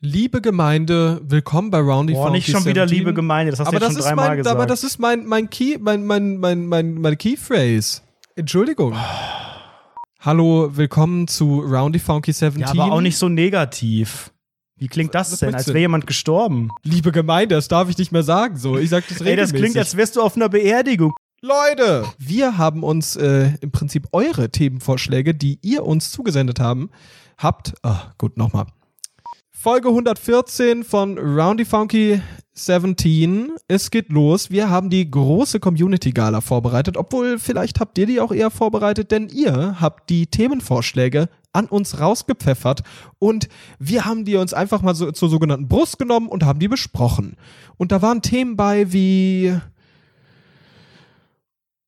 Liebe Gemeinde, willkommen bei Roundy Boah, nicht schon wieder liebe Gemeinde, das hast aber du jetzt das schon ist dreimal mein, gesagt. Aber das ist mein, mein Key, mein, mein, mein, mein, meine Keyphrase. Entschuldigung. Hallo, willkommen zu Roundy Funky 17. ja, aber auch nicht so negativ. Wie klingt das Was denn? Als wäre jemand gestorben. Liebe Gemeinde, das darf ich nicht mehr sagen. So, ich sag das Ey, das regelmäßig. klingt, als wärst du auf einer Beerdigung. Leute, wir haben uns äh, im Prinzip eure Themenvorschläge, die ihr uns zugesendet haben, habt. Ah, gut, nochmal. Folge 114 von Roundy Funky 17. Es geht los. Wir haben die große Community Gala vorbereitet, obwohl vielleicht habt ihr die auch eher vorbereitet, denn ihr habt die Themenvorschläge an uns rausgepfeffert und wir haben die uns einfach mal so zur sogenannten Brust genommen und haben die besprochen. Und da waren Themen bei wie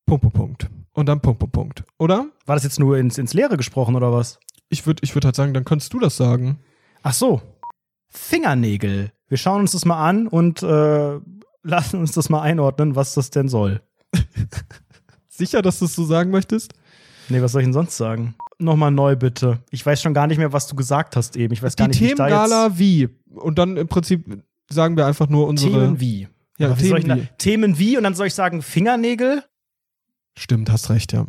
Punkt, Punkt, Punkt. Und dann Punkt, Punkt, Punkt. Oder? War das jetzt nur ins, ins Leere gesprochen oder was? Ich würde ich würd halt sagen, dann könntest du das sagen. Ach so. Fingernägel. Wir schauen uns das mal an und äh, lassen uns das mal einordnen, was das denn soll. Sicher, dass du es so sagen möchtest? Nee, was soll ich denn sonst sagen? Nochmal neu bitte. Ich weiß schon gar nicht mehr, was du gesagt hast eben. Ich weiß gar die nicht, wie ich da Themengala wie? Und dann im Prinzip sagen wir einfach nur jetzt unsere. Themen wie. Ja, Aber wie soll ich Themen denn wie. da- Themen wie und dann soll ich sagen Fingernägel? Stimmt, hast recht, ja.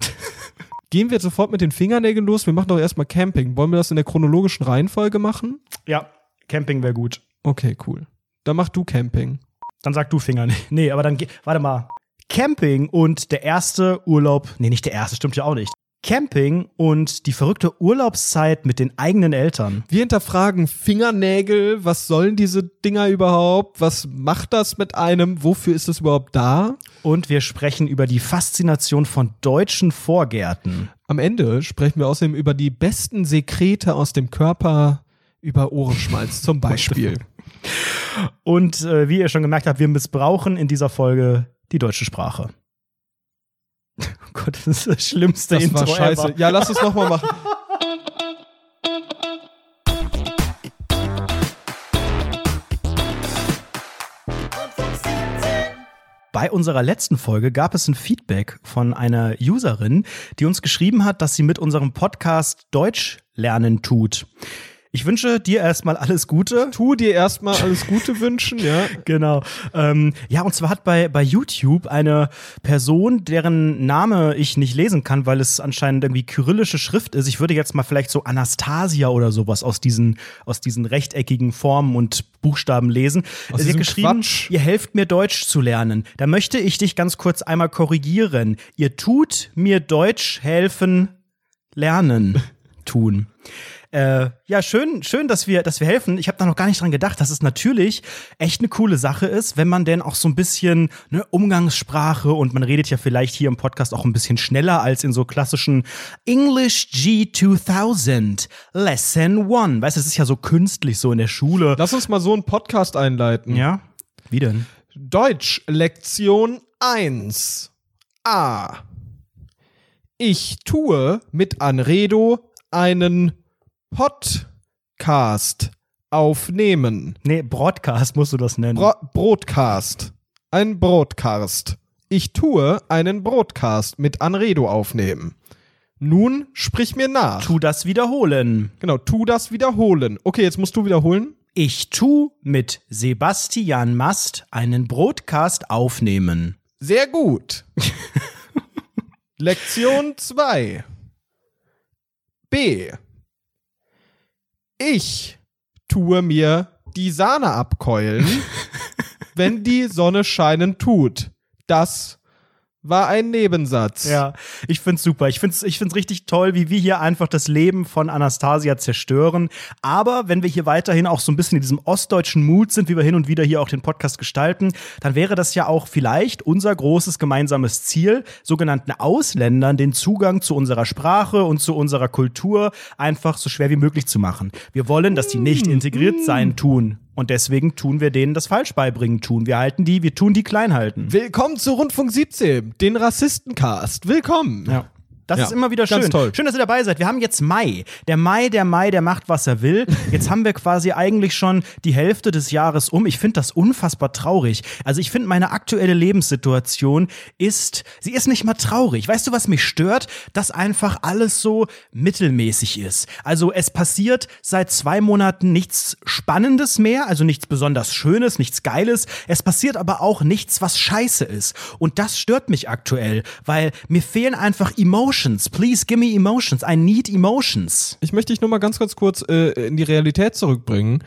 Gehen wir jetzt sofort mit den Fingernägeln los? Wir machen doch erstmal Camping. Wollen wir das in der chronologischen Reihenfolge machen? Ja, Camping wäre gut. Okay, cool. Dann mach du Camping. Dann sag du Fingernägel. Nee, aber dann, warte mal. Camping und der erste Urlaub, nee, nicht der erste, stimmt ja auch nicht. Camping und die verrückte Urlaubszeit mit den eigenen Eltern. Wir hinterfragen Fingernägel. Was sollen diese Dinger überhaupt? Was macht das mit einem? Wofür ist das überhaupt da? Und wir sprechen über die Faszination von deutschen Vorgärten. Am Ende sprechen wir außerdem über die besten Sekrete aus dem Körper über Ohrenschmalz zum Beispiel. Und äh, wie ihr schon gemerkt habt, wir missbrauchen in dieser Folge die deutsche Sprache. Oh Gott, das ist das schlimmste Das Intro war scheiße. ever. Ja, lass es nochmal machen. Bei unserer letzten Folge gab es ein Feedback von einer Userin, die uns geschrieben hat, dass sie mit unserem Podcast Deutsch lernen tut. Ich wünsche dir erstmal alles Gute. Tu dir erstmal alles Gute wünschen, ja. Genau. Ähm, ja, und zwar hat bei, bei YouTube eine Person, deren Name ich nicht lesen kann, weil es anscheinend irgendwie kyrillische Schrift ist. Ich würde jetzt mal vielleicht so Anastasia oder sowas aus diesen, aus diesen rechteckigen Formen und Buchstaben lesen. Aus Sie hat geschrieben, Quatsch. ihr helft mir Deutsch zu lernen. Da möchte ich dich ganz kurz einmal korrigieren. Ihr tut mir Deutsch helfen lernen tun. Äh, ja, schön, schön, dass wir, dass wir helfen. Ich habe da noch gar nicht dran gedacht, dass es natürlich echt eine coole Sache ist, wenn man denn auch so ein bisschen ne, Umgangssprache und man redet ja vielleicht hier im Podcast auch ein bisschen schneller als in so klassischen English G2000 Lesson One. Weißt du, es ist ja so künstlich so in der Schule. Lass uns mal so einen Podcast einleiten. Ja? Wie denn? Deutsch Lektion 1. A. Ich tue mit Anredo einen Podcast aufnehmen. Nee, Broadcast musst du das nennen. Bro Broadcast. Ein Broadcast. Ich tue einen Broadcast mit Anredo aufnehmen. Nun sprich mir nach. tu das wiederholen. genau, tu das wiederholen. Okay, jetzt musst du wiederholen. Ich tu mit Sebastian Mast einen Broadcast aufnehmen. Sehr gut. Lektion 2. B. Ich tue mir die Sahne abkeulen, wenn die Sonne scheinen tut. Das war ein Nebensatz. Ja, ich find's super. Ich find's, ich find's richtig toll, wie wir hier einfach das Leben von Anastasia zerstören. Aber wenn wir hier weiterhin auch so ein bisschen in diesem ostdeutschen Mut sind, wie wir hin und wieder hier auch den Podcast gestalten, dann wäre das ja auch vielleicht unser großes gemeinsames Ziel, sogenannten Ausländern den Zugang zu unserer Sprache und zu unserer Kultur einfach so schwer wie möglich zu machen. Wir wollen, dass die nicht integriert sein tun. Und deswegen tun wir denen das falsch beibringen tun. Wir halten die, wir tun die klein halten. Willkommen zu Rundfunk 17, den Rassistencast. Willkommen. Ja. Das Ja, ist immer wieder schön. toll. Schön, dass ihr dabei seid. Wir haben jetzt Mai. Der Mai, der Mai, der macht, was er will. Jetzt haben wir quasi eigentlich schon die Hälfte des Jahres um. Ich finde das unfassbar traurig. Also ich finde, meine aktuelle Lebenssituation ist, sie ist nicht mal traurig. Weißt du, was mich stört? Dass einfach alles so mittelmäßig ist. Also es passiert seit zwei Monaten nichts Spannendes mehr, also nichts besonders Schönes, nichts Geiles. Es passiert aber auch nichts, was scheiße ist. Und das stört mich aktuell, weil mir fehlen einfach Emotions. Please give me emotions. I need emotions. Ich möchte dich nur mal ganz, ganz kurz äh, in die Realität zurückbringen.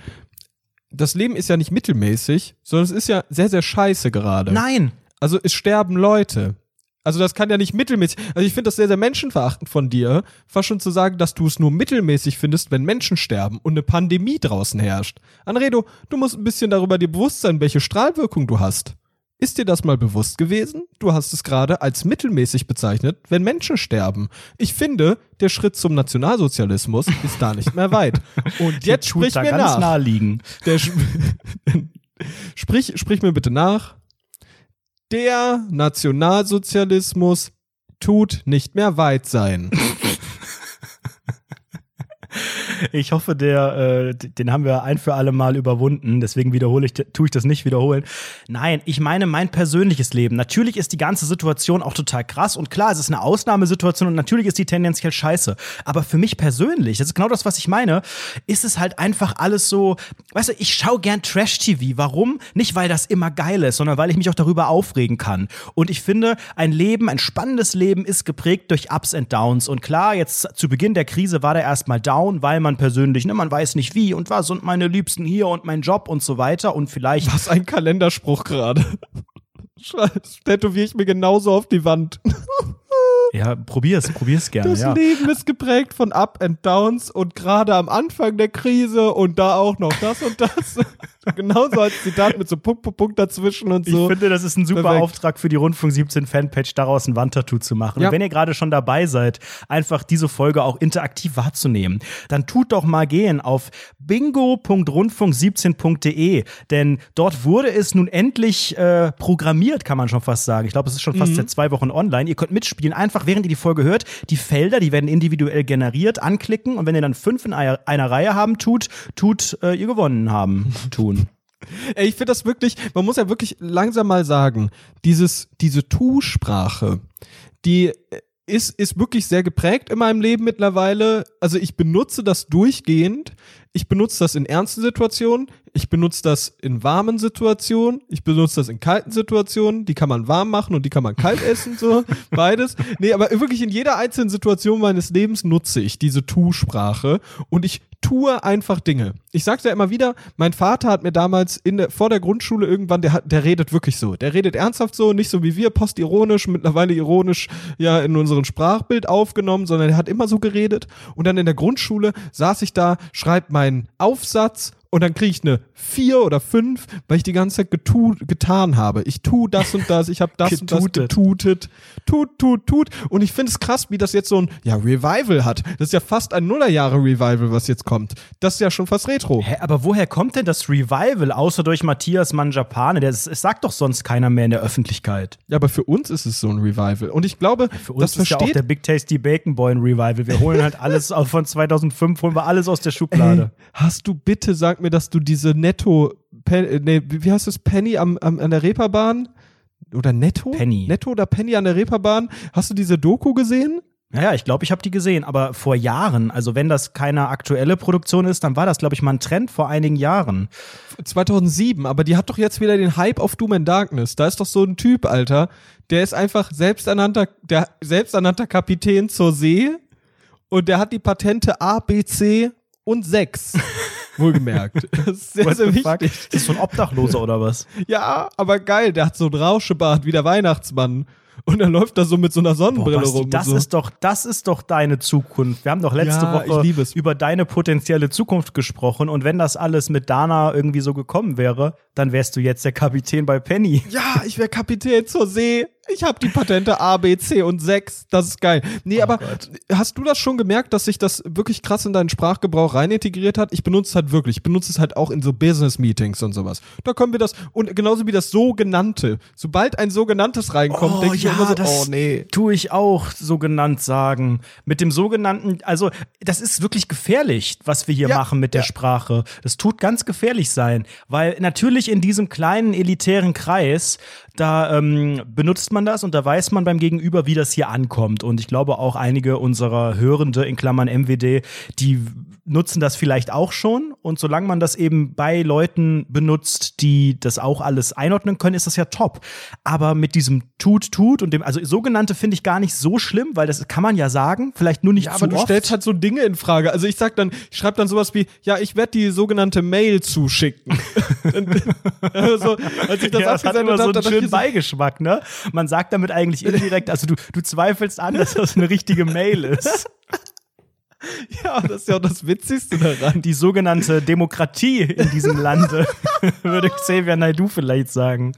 Das Leben ist ja nicht mittelmäßig, sondern es ist ja sehr, sehr scheiße gerade. Nein. Also es sterben Leute. Also das kann ja nicht mittelmäßig. Also ich finde das sehr, sehr menschenverachtend von dir, fast schon zu sagen, dass du es nur mittelmäßig findest, wenn Menschen sterben und eine Pandemie draußen herrscht. Anredo, du musst ein bisschen darüber dir bewusst sein, welche Strahlwirkung du hast. Ist dir das mal bewusst gewesen? Du hast es gerade als mittelmäßig bezeichnet, wenn Menschen sterben. Ich finde, der Schritt zum Nationalsozialismus ist da nicht mehr weit. Und jetzt sprich mir ganz nach. nahe liegen. Der sprich, sprich mir bitte nach. Der Nationalsozialismus tut nicht mehr weit sein. Ich hoffe, der, äh, den haben wir ein für alle Mal überwunden. Deswegen wiederhole ich, tue ich das nicht wiederholen. Nein, ich meine mein persönliches Leben. Natürlich ist die ganze Situation auch total krass und klar, es ist eine Ausnahmesituation und natürlich ist die tendenziell scheiße. Aber für mich persönlich, das ist genau das, was ich meine, ist es halt einfach alles so, weißt du, ich schaue gern Trash-TV. Warum? Nicht, weil das immer geil ist, sondern weil ich mich auch darüber aufregen kann. Und ich finde, ein Leben, ein spannendes Leben ist geprägt durch Ups and Downs. Und klar, jetzt zu Beginn der Krise war der erstmal down, weil man persönlich, ne, man weiß nicht wie und was und meine Liebsten hier und mein Job und so weiter und vielleicht Was ein Kalenderspruch gerade. Das tätowiere ich mir genauso auf die Wand. Ja, probier's, probier's gerne, Das ja. Leben ist geprägt von Up and Downs und gerade am Anfang der Krise und da auch noch das und das. Genauso als Zitat mit so Punkt, Punkt, Punkt dazwischen und Ich so. finde, das ist ein super Perfekt. Auftrag für die Rundfunk 17 Fanpage, daraus ein Wandtattoo zu machen. Ja. Und wenn ihr gerade schon dabei seid, einfach diese Folge auch interaktiv wahrzunehmen, dann tut doch mal gehen auf bingo.rundfunk17.de, denn dort wurde es nun endlich äh, programmiert, kann man schon fast sagen. Ich glaube, es ist schon fast seit zwei Wochen online. Ihr könnt mitspielen, einfach während ihr die Folge hört. Die Felder, die werden individuell generiert, anklicken und wenn ihr dann fünf in einer, einer Reihe haben tut, tut äh, ihr gewonnen haben, tun. Ey, ich finde das wirklich, man muss ja wirklich langsam mal sagen, dieses, diese Tu-Sprache, die ist, ist wirklich sehr geprägt in meinem Leben mittlerweile. Also ich benutze das durchgehend. Ich benutze das in ernsten Situationen. Ich benutze das in warmen Situationen. Ich benutze das in kalten Situationen. Die kann man warm machen und die kann man kalt essen, so. Beides. Nee, aber wirklich in jeder einzelnen Situation meines Lebens nutze ich diese Tu-Sprache und ich tue einfach Dinge. Ich sag's ja immer wieder, mein Vater hat mir damals in der, vor der Grundschule irgendwann, der, hat, der redet wirklich so. Der redet ernsthaft so, nicht so wie wir, postironisch, mittlerweile ironisch ja in unseren Sprachbild aufgenommen, sondern er hat immer so geredet. Und dann in der Grundschule saß ich da, schreibt meinen Aufsatz und dann kriege ich eine vier oder fünf, weil ich die ganze Zeit getu getan habe. Ich tu das und das, ich habe das und das Getutet. Tut, tut, tut. Und ich finde es krass, wie das jetzt so ein ja, Revival hat. Das ist ja fast ein Nullerjahre-Revival, was jetzt kommt. Das ist ja schon fast Retro. Hä, aber woher kommt denn das Revival, außer durch Matthias Manjapane? Das, es sagt doch sonst keiner mehr in der Öffentlichkeit. Ja, aber für uns ist es so ein Revival. Und ich glaube, Für uns das ist ja auch versteht der Big Tasty Bacon Boy ein Revival. Wir holen halt alles von 2005, holen wir alles aus der Schublade. Ey, hast du bitte, sag mir, dass du diese Netto, Pen, äh, nee, wie wie heißt das, Penny am, am, an der Reeperbahn? Oder Netto? Penny. Netto oder Penny an der Reeperbahn? Hast du diese Doku gesehen? Naja, ich glaube, ich habe die gesehen, aber vor Jahren. Also wenn das keine aktuelle Produktion ist, dann war das, glaube ich, mal ein Trend vor einigen Jahren. 2007, aber die hat doch jetzt wieder den Hype auf Doom and Darkness. Da ist doch so ein Typ, Alter, der ist einfach selbsternannter, der selbsternannter Kapitän zur See und der hat die Patente A, B, C und 6. Wohlgemerkt. Das ist sehr, sehr wichtig. Ist das so ein Obdachloser oder was? Ja, aber geil, der hat so ein Rauschebart wie der Weihnachtsmann. Und er läuft da so mit so einer Sonnenbrille Basti, rum. das so. ist doch, das ist doch deine Zukunft. Wir haben doch letzte Ja, Woche über deine potenzielle Zukunft gesprochen und wenn das alles mit Dana irgendwie so gekommen wäre, dann wärst du jetzt der Kapitän bei Penny. ja, ich wäre Kapitän zur See. Ich habe die Patente A, B, C und 6. Das ist geil. Nee, Oh aber Gott. hast du das schon gemerkt, dass sich das wirklich krass in deinen Sprachgebrauch rein integriert hat? Ich benutze es halt wirklich. Ich benutze es halt auch in so Business-Meetings und sowas. Da können wir das, und genauso wie das Sogenannte. Sobald ein Sogenanntes reinkommt, denke ich mir immer so, oh nee. tue ich auch so genannt sagen. Mit dem sogenannten, also das ist wirklich gefährlich, was wir hier Ja. machen mit der Ja. Sprache. Das tut ganz gefährlich sein, weil natürlich in diesem kleinen elitären Kreis, da ähm, benutzt man das und da weiß man beim Gegenüber, wie das hier ankommt. Und ich glaube auch einige unserer Hörende in Klammern MWD, die nutzen das vielleicht auch schon. Und solange man das eben bei Leuten benutzt, die das auch alles einordnen können, ist das ja top. Aber mit diesem Tut, Tut und dem, also sogenannte finde ich gar nicht so schlimm, weil das kann man ja sagen, vielleicht nur nicht Ja, zu aber du oft. stellst halt so Dinge in Frage. Also ich sag dann, ich schreibe dann sowas wie, ja, ich werde die sogenannte Mail zuschicken. also, als ich das ja, abgesendet so habe, einen dachte ich so, Beigeschmack, ne? Man sagt damit eigentlich indirekt, also du, du zweifelst an, dass das eine richtige Mail ist. ja, das ist ja auch das Witzigste daran. Die sogenannte Demokratie in diesem Lande, würde Xavier Naidoo vielleicht sagen.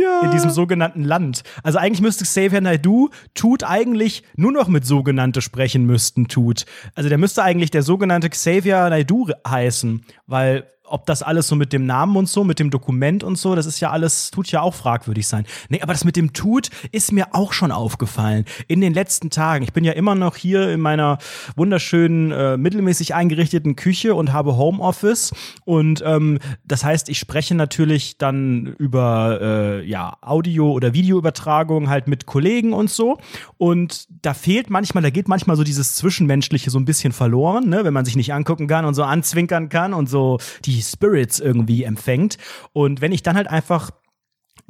Ja. In diesem sogenannten Land. Also eigentlich müsste Xavier Naidoo tut eigentlich nur noch mit sogenannte sprechen müssten, tut. Also der müsste eigentlich der sogenannte Xavier Naidoo heißen, weil ob das alles so mit dem Namen und so, mit dem Dokument und so, das ist ja alles, tut ja auch fragwürdig sein. Nee, aber das mit dem Tut ist mir auch schon aufgefallen in den letzten Tagen. Ich bin ja immer noch hier in meiner wunderschönen, äh, mittelmäßig eingerichteten Küche und habe Homeoffice. Und ähm, das heißt, ich spreche natürlich dann über äh, ja, Audio- oder Videoübertragung halt mit Kollegen und so. Und da fehlt manchmal, da geht manchmal so dieses Zwischenmenschliche so ein bisschen verloren, ne? wenn man sich nicht angucken kann und so anzwinkern kann und so die Spirits irgendwie empfängt. Und wenn ich dann halt einfach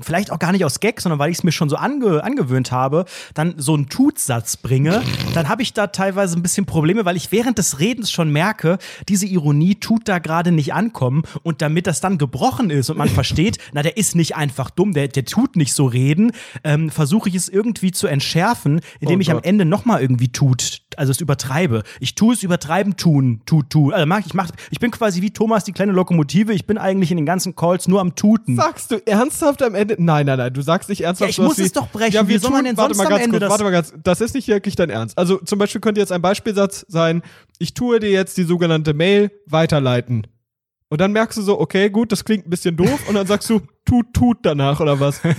vielleicht auch gar nicht aus Gag, sondern weil ich es mir schon so ange angewöhnt habe, dann so einen Tutsatz bringe, dann habe ich da teilweise ein bisschen Probleme, weil ich während des Redens schon merke, diese Ironie tut da gerade nicht ankommen und damit das dann gebrochen ist und man versteht, na, der ist nicht einfach dumm, der, der tut nicht so reden, ähm, versuche ich es irgendwie zu entschärfen, indem Oh ich am. Ende nochmal irgendwie tut, also es übertreibe. Ich tue es übertreiben, tun, tut, tut. Also mach, ich, mach, ich bin quasi wie Thomas, die kleine Lokomotive, ich bin eigentlich in den ganzen Calls nur am Tuten. Sagst du ernsthaft am Ende? Nein, nein, nein, du sagst nicht ernsthaft. Ja, ich muss wie, es doch brechen. Ja, Wie wir soll man denn warte sonst mal am ganz Ende kurz, das- warte mal ganz, das ist nicht wirklich dein Ernst. Also zum Beispiel könnte jetzt ein Beispielsatz sein, ich tue dir jetzt die sogenannte Mail weiterleiten. Und dann merkst du so, okay, gut, das klingt ein bisschen doof. Und dann sagst du, tut, tut danach oder was.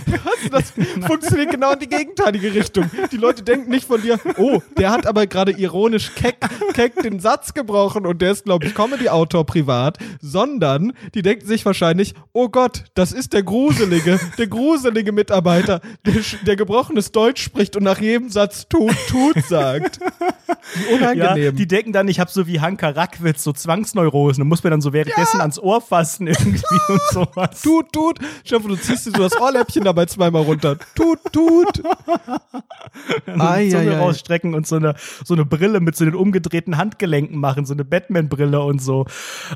Das funktioniert genau in die gegenteilige Richtung. Die Leute denken nicht von dir, oh, der hat aber gerade ironisch keck, keck den Satz gebrochen und der ist, glaube ich, Comedy-Autor privat, sondern die denken sich wahrscheinlich, oh Gott, das ist der gruselige, der gruselige Mitarbeiter, der, der gebrochenes Deutsch spricht und nach jedem Satz tut, tut sagt. Wie Ja, unangenehm. die denken dann, ich habe so wie Hanka Rackwitz so Zwangsneurosen und muss mir dann so währenddessen ans Ohr fassen irgendwie und sowas. Tut, tut. Stefan, du ziehst dir so das Ohrläppchen dabei zweimal runter. Tut, tut. Ei, Zunge ei. rausstrecken und so eine, so eine Brille mit so den umgedrehten Handgelenken machen, so eine Batman-Brille und so.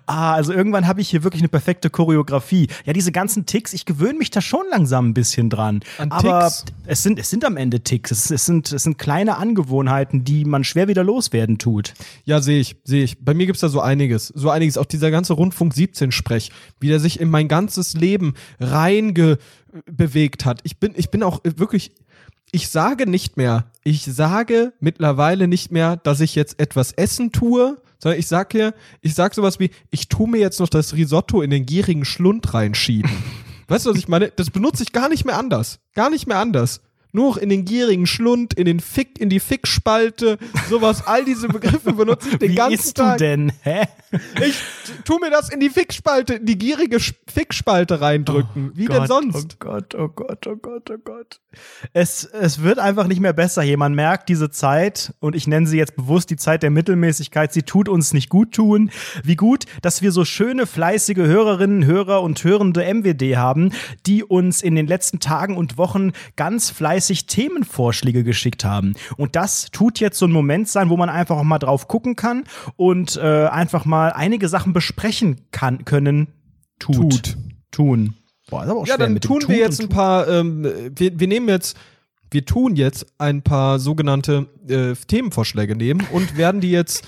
Ah, also irgendwann habe ich hier wirklich eine perfekte Choreografie. Ja, diese ganzen Ticks, ich gewöhne mich da schon langsam ein bisschen dran. An Aber Ticks? es sind, es sind am Ende Ticks. Es, es, sind, es sind kleine Angewohnheiten, die man schwer wieder loswerden tut. Ja, sehe ich, sehe ich. Bei mir gibt's da so einiges. So einiges. Auch dieser ganze Rundfunk 17-Sprech, wie der sich in mein ganzes Leben reingewegt hat. Ich bin, ich bin auch wirklich. Ich sage nicht mehr, ich sage mittlerweile nicht mehr, dass ich jetzt etwas essen tue, sondern ich sage hier, ich sage sowas wie, ich tue mir jetzt noch das Risotto in den gierigen Schlund reinschieben. weißt du, was ich meine? Das benutze ich gar nicht mehr anders. Gar nicht mehr anders. Nur noch in den gierigen Schlund, in den Fick, in die Fickspalte, sowas, all diese Begriffe benutze ich den Wie ganzen isst du Tag. denn? Hä? Ich tu mir das in die Fickspalte, in die gierige Fickspalte reindrücken. Wie denn Gott, sonst? Oh Gott, oh Gott, oh Gott, oh Gott. Es, es wird einfach nicht mehr besser hier. Man merkt diese Zeit, und ich nenne sie jetzt bewusst die Zeit der Mittelmäßigkeit, sie tut uns nicht gut tun. Wie gut, dass wir so schöne, fleißige Hörerinnen, Hörer und hörende MWD haben, die uns in den letzten Tagen und Wochen ganz fleißig Themenvorschläge geschickt haben. Und das tut jetzt so ein Moment sein, wo man einfach auch mal drauf gucken kann und äh, einfach mal einige Sachen besprechen kann, können, tut. Tut. Tun. Boah, ist aber auch Ja, dann tun wir jetzt und ein paar, ähm, wir, wir nehmen jetzt, wir tun jetzt ein paar sogenannte äh, Themenvorschläge nehmen und werden die jetzt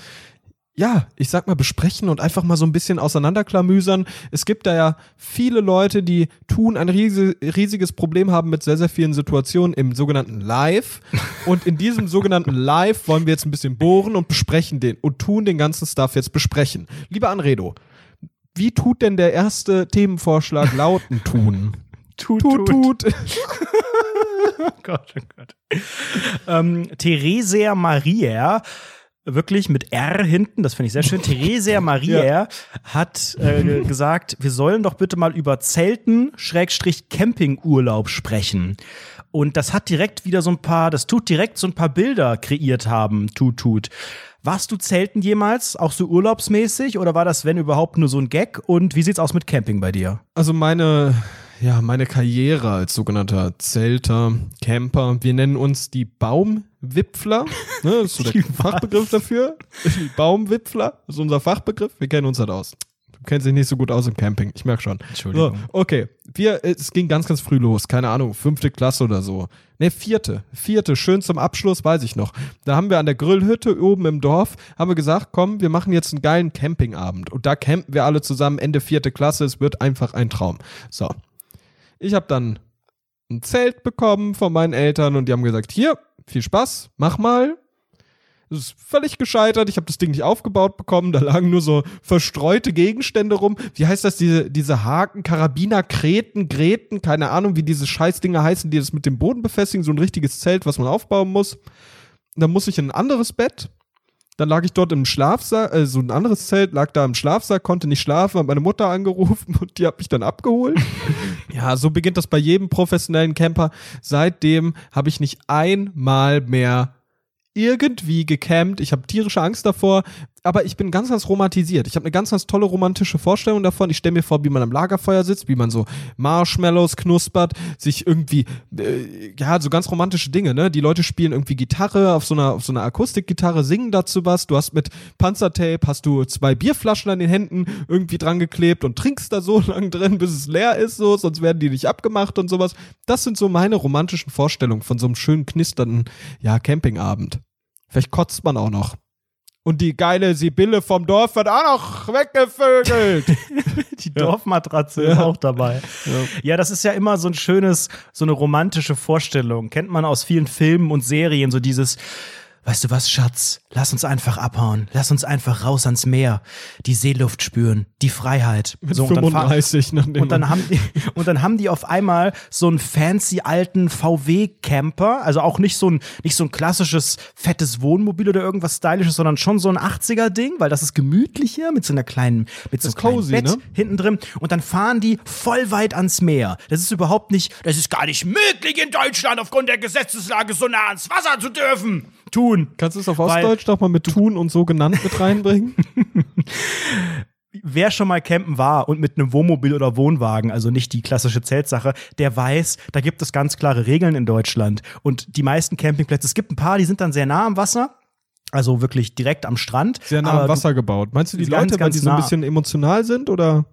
ja, ich sag mal, besprechen und einfach mal so ein bisschen auseinanderklamüsern. Es gibt da ja viele Leute, die tun ein riesiges Problem haben mit sehr, sehr vielen Situationen im sogenannten Live. Und in diesem sogenannten Live wollen wir jetzt ein bisschen bohren und besprechen den und tun den ganzen Stuff jetzt besprechen. Lieber Anredo, wie tut denn der erste Themenvorschlag lauten tun? tut, tut, tut. tut. oh Gott, oh Gott. Ähm, Theresia Maria wirklich mit R hinten, das finde ich sehr schön. Theresia Maria ja. hat äh, gesagt, wir sollen doch bitte mal über Zelten Schrägstrich Campingurlaub sprechen. Und das hat direkt wieder so ein paar, das tut direkt so ein paar Bilder kreiert haben, tut, tut. Warst du Zelten jemals, auch so urlaubsmäßig, oder war das, wenn überhaupt, nur so ein Gag? Und wie sieht's aus mit Camping bei dir? Also meine ja, meine Karriere als sogenannter Zelter, Camper. Wir nennen uns die Baumwipfler. Ne, das ist so der Fachbegriff dafür. Die Baumwipfler ist unser Fachbegriff. Wir kennen uns halt aus. Du kennst dich nicht so gut aus im Camping. Ich merke schon. Entschuldigung. So, okay. Wir, es ging ganz, ganz früh los. Keine Ahnung, fünfte Klasse oder so. Ne, vierte. Vierte. Schön zum Abschluss, weiß ich noch. Da haben wir an der Grillhütte oben im Dorf, haben wir gesagt, komm, wir machen jetzt einen geilen Campingabend. Und da campen wir alle zusammen Ende vierte Klasse. Es wird einfach ein Traum. So. Ich habe dann ein Zelt bekommen von meinen Eltern und die haben gesagt, hier, viel Spaß, mach mal. Es ist völlig gescheitert. Ich habe das Ding nicht aufgebaut bekommen. Da lagen nur so verstreute Gegenstände rum. Wie heißt das? Diese, diese Haken, Karabiner, Kreten, Gräten, keine Ahnung, wie diese Scheißdinger heißen, die das mit dem Boden befestigen. So ein richtiges Zelt, was man aufbauen muss. Dann muss ich in ein anderes Bett. Dann lag ich dort im Schlafsack, äh, so ein anderes Zelt lag da im Schlafsack, konnte nicht schlafen, habe meine Mutter angerufen und die hat mich dann abgeholt. Ja, so beginnt das bei jedem professionellen Camper. Seitdem habe ich nicht einmal mehr irgendwie gecampt. Ich habe tierische Angst davor, aber ich bin ganz, ganz romantisiert. Ich habe eine ganz, ganz tolle romantische Vorstellung davon. Ich stelle mir vor, wie man am Lagerfeuer sitzt, wie man so Marshmallows knuspert, sich irgendwie, äh, ja, so ganz romantische Dinge, ne? Die Leute spielen irgendwie Gitarre auf so einer, auf so einer Akustikgitarre, singen dazu was. Du hast mit Panzertape, hast du zwei Bierflaschen an den Händen irgendwie dran geklebt und trinkst da so lang drin, bis es leer ist, so, sonst werden die nicht abgemacht und sowas. Das sind so meine romantischen Vorstellungen von so einem schönen knisternden, ja, Campingabend. Vielleicht kotzt man auch noch. Und die geile Sibylle vom Dorf wird auch noch weggevögelt. die Dorfmatratze ja. ist auch dabei. Ja. ja. das ist ja immer so ein schönes, so eine romantische Vorstellung. Kennt man aus vielen Filmen und Serien, so dieses, weißt du was, Schatz, lass uns einfach abhauen, lass uns einfach raus ans Meer, die Seeluft spüren, die Freiheit. Mit so, 35 und dann, und dann haben die und dann haben die auf einmal so einen fancy alten VW Camper, also auch nicht so ein nicht so ein klassisches fettes Wohnmobil oder irgendwas stylisches, sondern schon so ein 80er Ding, weil das ist gemütlicher mit so einer kleinen mit so einem kleinen cozy, Bett ne? hinten drin. Und dann fahren die voll weit ans Meer. Das ist überhaupt nicht, das ist gar nicht möglich in Deutschland aufgrund der Gesetzeslage so nah ans Wasser zu dürfen tun. Kannst du es auf Ostdeutsch doch mal mit tun und so genannt mit reinbringen? Wer schon mal campen war und mit einem Wohnmobil oder Wohnwagen, also nicht die klassische Zeltsache, der weiß, da gibt es ganz klare Regeln in Deutschland. Und die meisten Campingplätze, es gibt ein paar, die sind dann sehr nah am Wasser. Also wirklich direkt am Strand. Sehr nah am Wasser gebaut. Meinst du die Leute, ganz, weil die so ein bisschen emotional sind oder?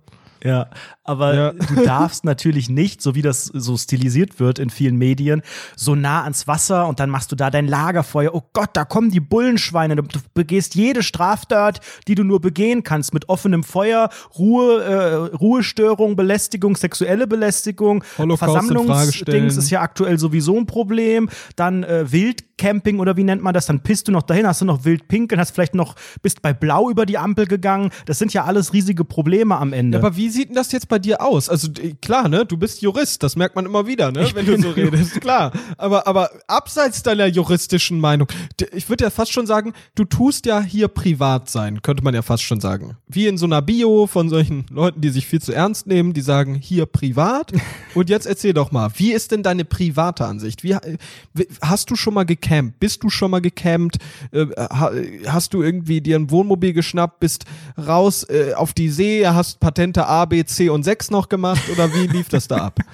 Ja, aber ja. du darfst natürlich nicht, so wie das so stilisiert wird in vielen Medien, so nah ans Wasser und dann machst du da dein Lagerfeuer. Oh Gott, da kommen die Bullenschweine. Du begehst jede Straftat, die du nur begehen kannst, mit offenem Feuer, Ruhe, äh, Ruhestörung, Belästigung, sexuelle Belästigung, Versammlungsdings ist ja aktuell sowieso ein Problem. Dann äh, Wildcamping oder wie nennt man das? Dann pisst du noch dahin, hast du noch Wildpinkeln, hast vielleicht noch, bist bei Blau über die Ampel gegangen. Das sind ja alles riesige Probleme am Ende. Ja, aber wie sieht denn das jetzt bei dir aus? Also klar, ne, du bist Jurist, das merkt man immer wieder, ne, ich wenn du so redest, klar. Aber aber abseits deiner juristischen Meinung, ich würde ja fast schon sagen, du tust ja hier privat sein, könnte man ja fast schon sagen. Wie in so einer Bio von solchen Leuten, die sich viel zu ernst nehmen, die sagen hier privat. Und jetzt erzähl doch mal, wie ist denn deine private Ansicht? Wie hast du schon mal gecampt? Bist du schon mal gecampt? Äh, hast du irgendwie dir ein Wohnmobil geschnappt, bist raus äh, auf die See, hast Patente A, B, C und 6 noch gemacht oder wie lief das da ab?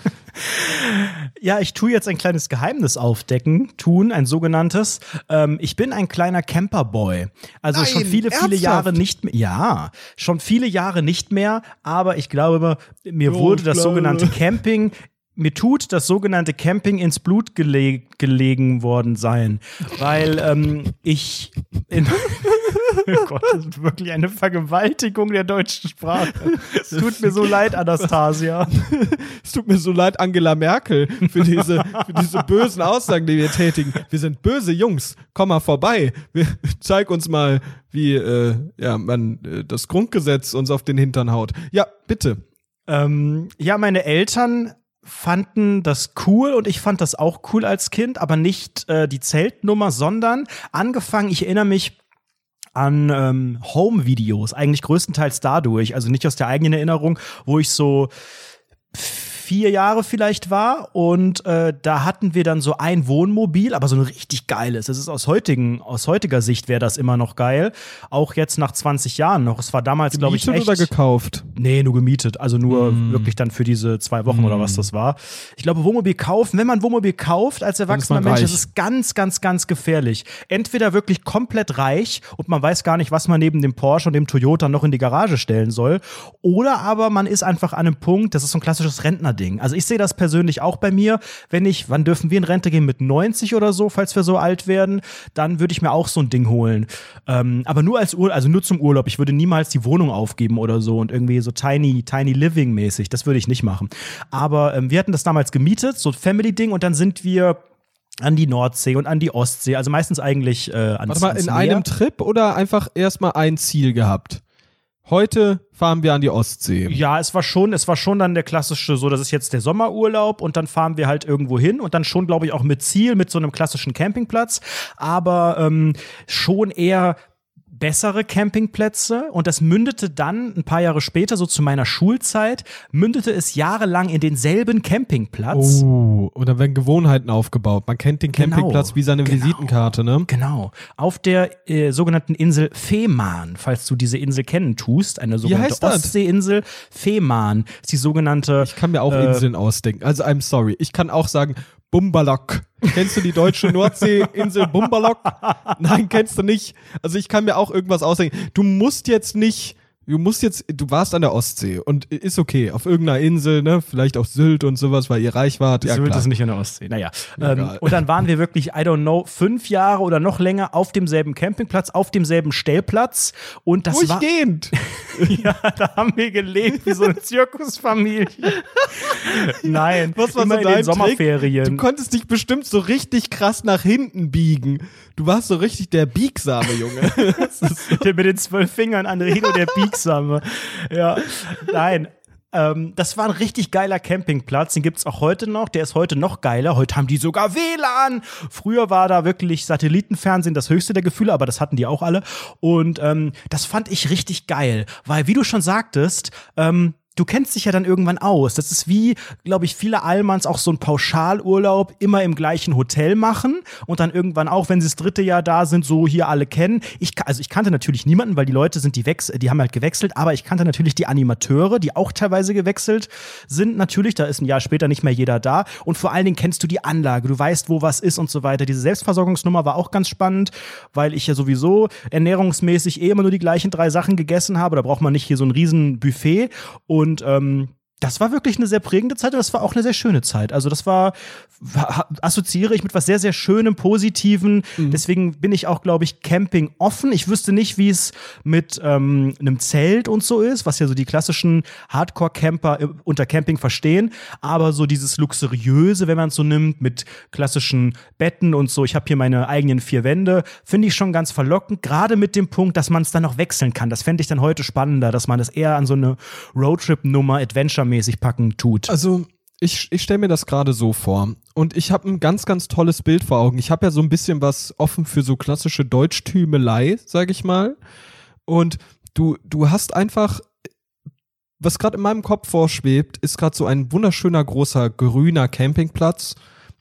Ja, ich tue jetzt ein kleines Geheimnis aufdecken, tun, ein sogenanntes. Ähm, ich bin ein kleiner Camperboy. Also Nein, schon viele, viele ernsthaft? Jahre nicht mehr. Ja, schon viele Jahre nicht mehr, aber ich glaube, mir jo, wurde das sogenannte Camping mir tut das sogenannte Camping ins Blut geleg gelegen worden sein, weil ähm, ich in oh Gott, das ist wirklich eine Vergewaltigung der deutschen Sprache. Es tut mir so leid, Anastasia. es tut mir so leid, Angela Merkel, für diese, für diese bösen Aussagen, die wir tätigen. Wir sind böse Jungs. Komm mal vorbei. Wir, zeig uns mal, wie äh, ja, man äh, das Grundgesetz uns auf den Hintern haut. Ja, bitte. Ähm, ja, meine Eltern fanden das cool und ich fand das auch cool als Kind, aber nicht äh, die Zeltnummer, sondern angefangen, ich erinnere mich an ähm, Home-Videos, eigentlich größtenteils dadurch, also nicht aus der eigenen Erinnerung, wo ich so vier Jahre vielleicht war und äh, da hatten wir dann so ein Wohnmobil, aber so ein richtig geiles. Das ist aus heutigen aus heutiger Sicht wäre das immer noch geil, auch jetzt nach 20 Jahren noch. Es war damals glaube ich echt oder gekauft. Nee, nur gemietet, also nur mm. wirklich dann für diese zwei Wochen mm. oder was das war. Ich glaube Wohnmobil kaufen, wenn man Wohnmobil kauft als erwachsener Mensch, reich. das ist ganz ganz ganz gefährlich. Entweder wirklich komplett reich und man weiß gar nicht, was man neben dem Porsche und dem Toyota noch in die Garage stellen soll, oder aber man ist einfach an einem Punkt, das ist so ein klassisches Rentner Ding. Also ich sehe das persönlich auch bei mir, wenn ich, wann dürfen wir in Rente gehen mit 90 oder so, falls wir so alt werden, dann würde ich mir auch so ein Ding holen. Ähm, aber nur als Urlaub, also nur zum Urlaub. Ich würde niemals die Wohnung aufgeben oder so und irgendwie so tiny, tiny living mäßig. Das würde ich nicht machen. Aber ähm, wir hatten das damals gemietet, so Family Ding und dann sind wir an die Nordsee und an die Ostsee, also meistens eigentlich äh, ans, Warte mal, in Meer. einem Trip oder einfach erstmal ein Ziel gehabt? Heute fahren wir an die Ostsee. Ja, es war schon, es war schon dann der klassische, so, das ist jetzt der Sommerurlaub und dann fahren wir halt irgendwo hin und dann schon, glaube ich, auch mit Ziel, mit so einem klassischen Campingplatz, aber ähm, schon eher bessere Campingplätze und das mündete dann ein paar Jahre später, so zu meiner Schulzeit, mündete es jahrelang in denselben Campingplatz. Oh, und dann werden Gewohnheiten aufgebaut. Man kennt den genau, Campingplatz genau, wie seine genau, Visitenkarte, ne? Genau. Auf der äh, sogenannten Insel Fehmarn, falls du diese Insel kennen tust, eine sogenannte Ostseeinsel. Fehmarn ist die sogenannte. Ich kann mir auch äh, Inseln ausdenken. Also I'm sorry. Ich kann auch sagen Bumbalok. Kennst du die deutsche Nordseeinsel Bumbalok? Nein, kennst du nicht. Also ich kann mir auch irgendwas ausdenken. Du musst jetzt nicht du musst jetzt, du warst an der Ostsee und ist okay, auf irgendeiner Insel, ne, vielleicht auch Sylt und sowas, weil ihr reich wart. Ja, Sylt klar. ist nicht an der Ostsee. Naja. Ähm, und dann waren wir wirklich, I don't know, fünf Jahre oder noch länger auf demselben Campingplatz, auf demselben Stellplatz und das Durchgehend. war. ja, da haben wir gelebt wie so eine Zirkusfamilie. Nein, was war immer so in den Sommerferien. Du konntest dich bestimmt so richtig krass nach hinten biegen. Du warst so richtig der biegsame Junge. der mit den zwölf Fingern an Rego, der biegsame. Ja, nein. Ähm, das war ein richtig geiler Campingplatz. Den gibt's auch heute noch. Der ist heute noch geiler. Heute haben die sogar WLAN. Früher war da wirklich Satellitenfernsehen das höchste der Gefühle, aber das hatten die auch alle. Und ähm, das fand ich richtig geil, weil, wie du schon sagtest, ähm, du kennst dich ja dann irgendwann aus. Das ist wie, glaube ich, viele Allmanns auch so ein Pauschalurlaub immer im gleichen Hotel machen und dann irgendwann auch, wenn sie das dritte Jahr da sind, so hier alle kennen. Ich, also ich kannte natürlich niemanden, weil die Leute sind, die wechseln, die haben halt gewechselt, aber ich kannte natürlich die Animateure, die auch teilweise gewechselt sind. Natürlich, da ist ein Jahr später nicht mehr jeder da und vor allen Dingen kennst du die Anlage, du weißt, wo was ist und so weiter. Diese Selbstversorgungsnummer war auch ganz spannend, weil ich ja sowieso ernährungsmäßig eh immer nur die gleichen drei Sachen gegessen habe. Da braucht man nicht hier so ein riesen Buffet und und ähm, das war wirklich eine sehr prägende Zeit und das war auch eine sehr schöne Zeit. Also das war, assoziiere ich mit was sehr, sehr Schönem, Positiven. Mhm. Deswegen bin ich auch, glaube ich, Camping offen. Ich wüsste nicht, wie es mit ähm, einem Zelt und so ist, was ja so die klassischen Hardcore-Camper äh, unter Camping verstehen. Aber so dieses Luxuriöse, wenn man es so nimmt, mit klassischen Betten und so. Ich habe hier meine eigenen vier Wände. Finde ich schon ganz verlockend. Gerade mit dem Punkt, dass man es dann noch wechseln kann. Das fände ich dann heute spannender, dass man das eher an so eine Roadtrip-Nummer, Adventure mäßig packen tut. Also ich, ich stelle mir das gerade so vor. Und ich habe ein ganz, ganz tolles Bild vor Augen. Ich habe ja so ein bisschen was offen für so klassische Deutschtümelei, sag ich mal. Und du, du hast einfach, was gerade in meinem Kopf vorschwebt, ist gerade so ein wunderschöner großer grüner Campingplatz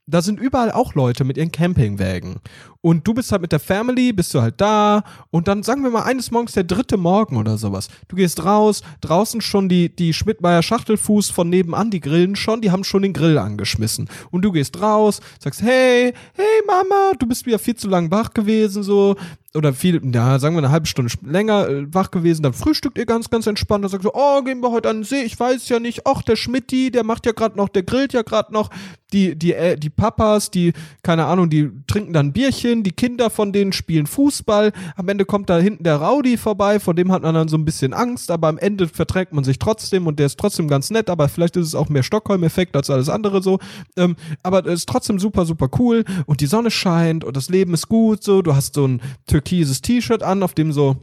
da sind überall auch Leute mit ihren Campingwägen. Und du bist halt mit der Family, bist du halt da und dann sagen wir mal eines Morgens der dritte Morgen oder sowas. Du gehst raus, draußen schon die, die Schmidtmeier Schachtelfuß von nebenan, die grillen schon, die haben schon den Grill angeschmissen. Und du gehst raus, sagst, hey, hey Mama, du bist wieder viel zu lang wach gewesen, so, oder viel, ja, sagen wir eine halbe Stunde länger äh, wach gewesen, dann frühstückt ihr ganz, ganz entspannt, dann sagt so, oh, gehen wir heute an den See, ich weiß ja nicht, ach, der Schmidti, der macht ja gerade noch, der grillt ja gerade noch, die, die, äh, die Papas, die, keine Ahnung, die trinken dann Bierchen, die Kinder von denen spielen Fußball, am Ende kommt da hinten der Rowdy vorbei, vor dem hat man dann so ein bisschen Angst, aber am Ende verträgt man sich trotzdem und der ist trotzdem ganz nett, aber vielleicht ist es auch mehr Stockholm-Effekt als alles andere so, ähm, aber es ist trotzdem super, super cool und die Sonne scheint und das Leben ist gut, so, du hast so ein türkises T-Shirt an, auf dem so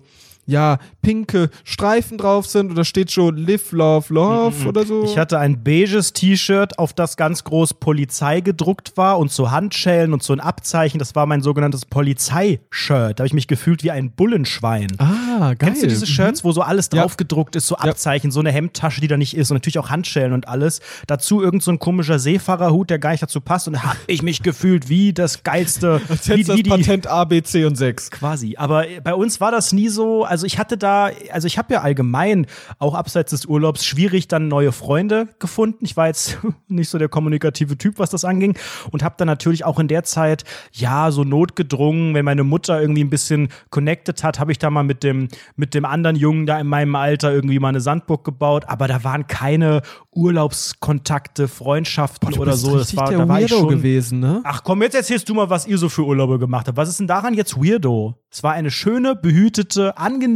ja, pinke Streifen drauf sind oder steht schon Live, Love, Love -mm. oder so. Ich hatte ein beiges T-Shirt, auf das ganz groß Polizei gedruckt war und so Handschellen und so ein Abzeichen. Das war mein sogenanntes Polizeishirt. Da habe ich mich gefühlt wie ein Bullenschwein. Ah, geil. Kennst du diese Shirts, mhm. wo so alles ja. drauf gedruckt ist, so Abzeichen, ja. so eine Hemdtasche, die da nicht ist und natürlich auch Handschellen und alles. Dazu irgend so ein komischer Seefahrerhut, der gar nicht dazu passt und da habe ich mich gefühlt wie das geilste. Als wie, wie das Patent A, B, C und 6. Quasi. Aber bei uns war das nie so, also also ich hatte da, also ich habe ja allgemein auch abseits des Urlaubs schwierig dann neue Freunde gefunden. Ich war jetzt nicht so der kommunikative Typ, was das anging und habe dann natürlich auch in der Zeit ja so notgedrungen, wenn meine Mutter irgendwie ein bisschen connected hat, habe ich da mal mit dem mit dem anderen Jungen da in meinem Alter irgendwie mal eine Sandburg gebaut, aber da waren keine Urlaubskontakte, Freundschaften Boah, oder so. Das war da war Weirdo ich schon, gewesen, ne? Ach komm, jetzt erzählst du mal, was ihr so für Urlaube gemacht habt. Was ist denn daran jetzt weirdo? Es war eine schöne, behütete, angenehme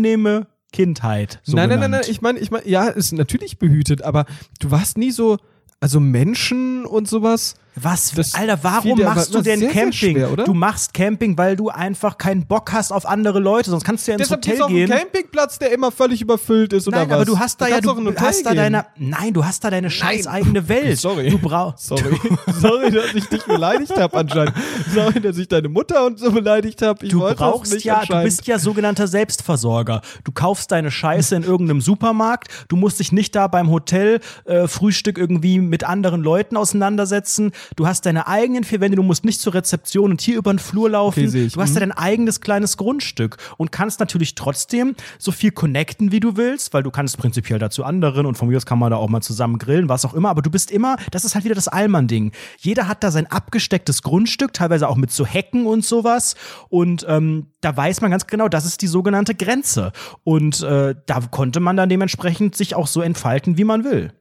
Kindheit. So nein, nein, nein, nein, ich meine, ich meine, ja, ist natürlich behütet, aber du warst nie so, also Menschen und sowas. Was? Das Alter, warum viele, machst du denn sehr, Camping? Sehr schwer, du machst Camping, weil du einfach keinen Bock hast auf andere Leute, sonst kannst du ja ins Deshalb Hotel gehen. Ein Campingplatz, der immer völlig überfüllt ist oder nein, was? aber du hast da du ja du hast da deine Nein, du hast da deine scheiß eigene Welt. Sorry. Du brauchst Sorry. Sorry, dass ich dich beleidigt habe anscheinend. Sorry, dass ich deine Mutter und so beleidigt habe. Du brauchst ja, du bist ja sogenannter Selbstversorger. Du kaufst deine Scheiße in irgendeinem Supermarkt, du musst dich nicht da beim Hotel äh, Frühstück irgendwie mit anderen Leuten auseinandersetzen. Du hast deine eigene eigenen vier Wände, du musst nicht zur Rezeption und hier über den Flur laufen. Okay, du hast mhm. ja dein eigenes kleines Grundstück und kannst natürlich trotzdem so viel connecten, wie du willst, weil du kannst prinzipiell dazu anderen und von mir aus kann man da auch mal zusammen grillen, was auch immer, aber du bist immer, das ist halt wieder das Allmann-Ding. Jeder hat da sein abgestecktes Grundstück, teilweise auch mit so Hecken und sowas und ähm, da weiß man ganz genau, das ist die sogenannte Grenze und äh, da konnte man dann dementsprechend sich auch so entfalten, wie man will.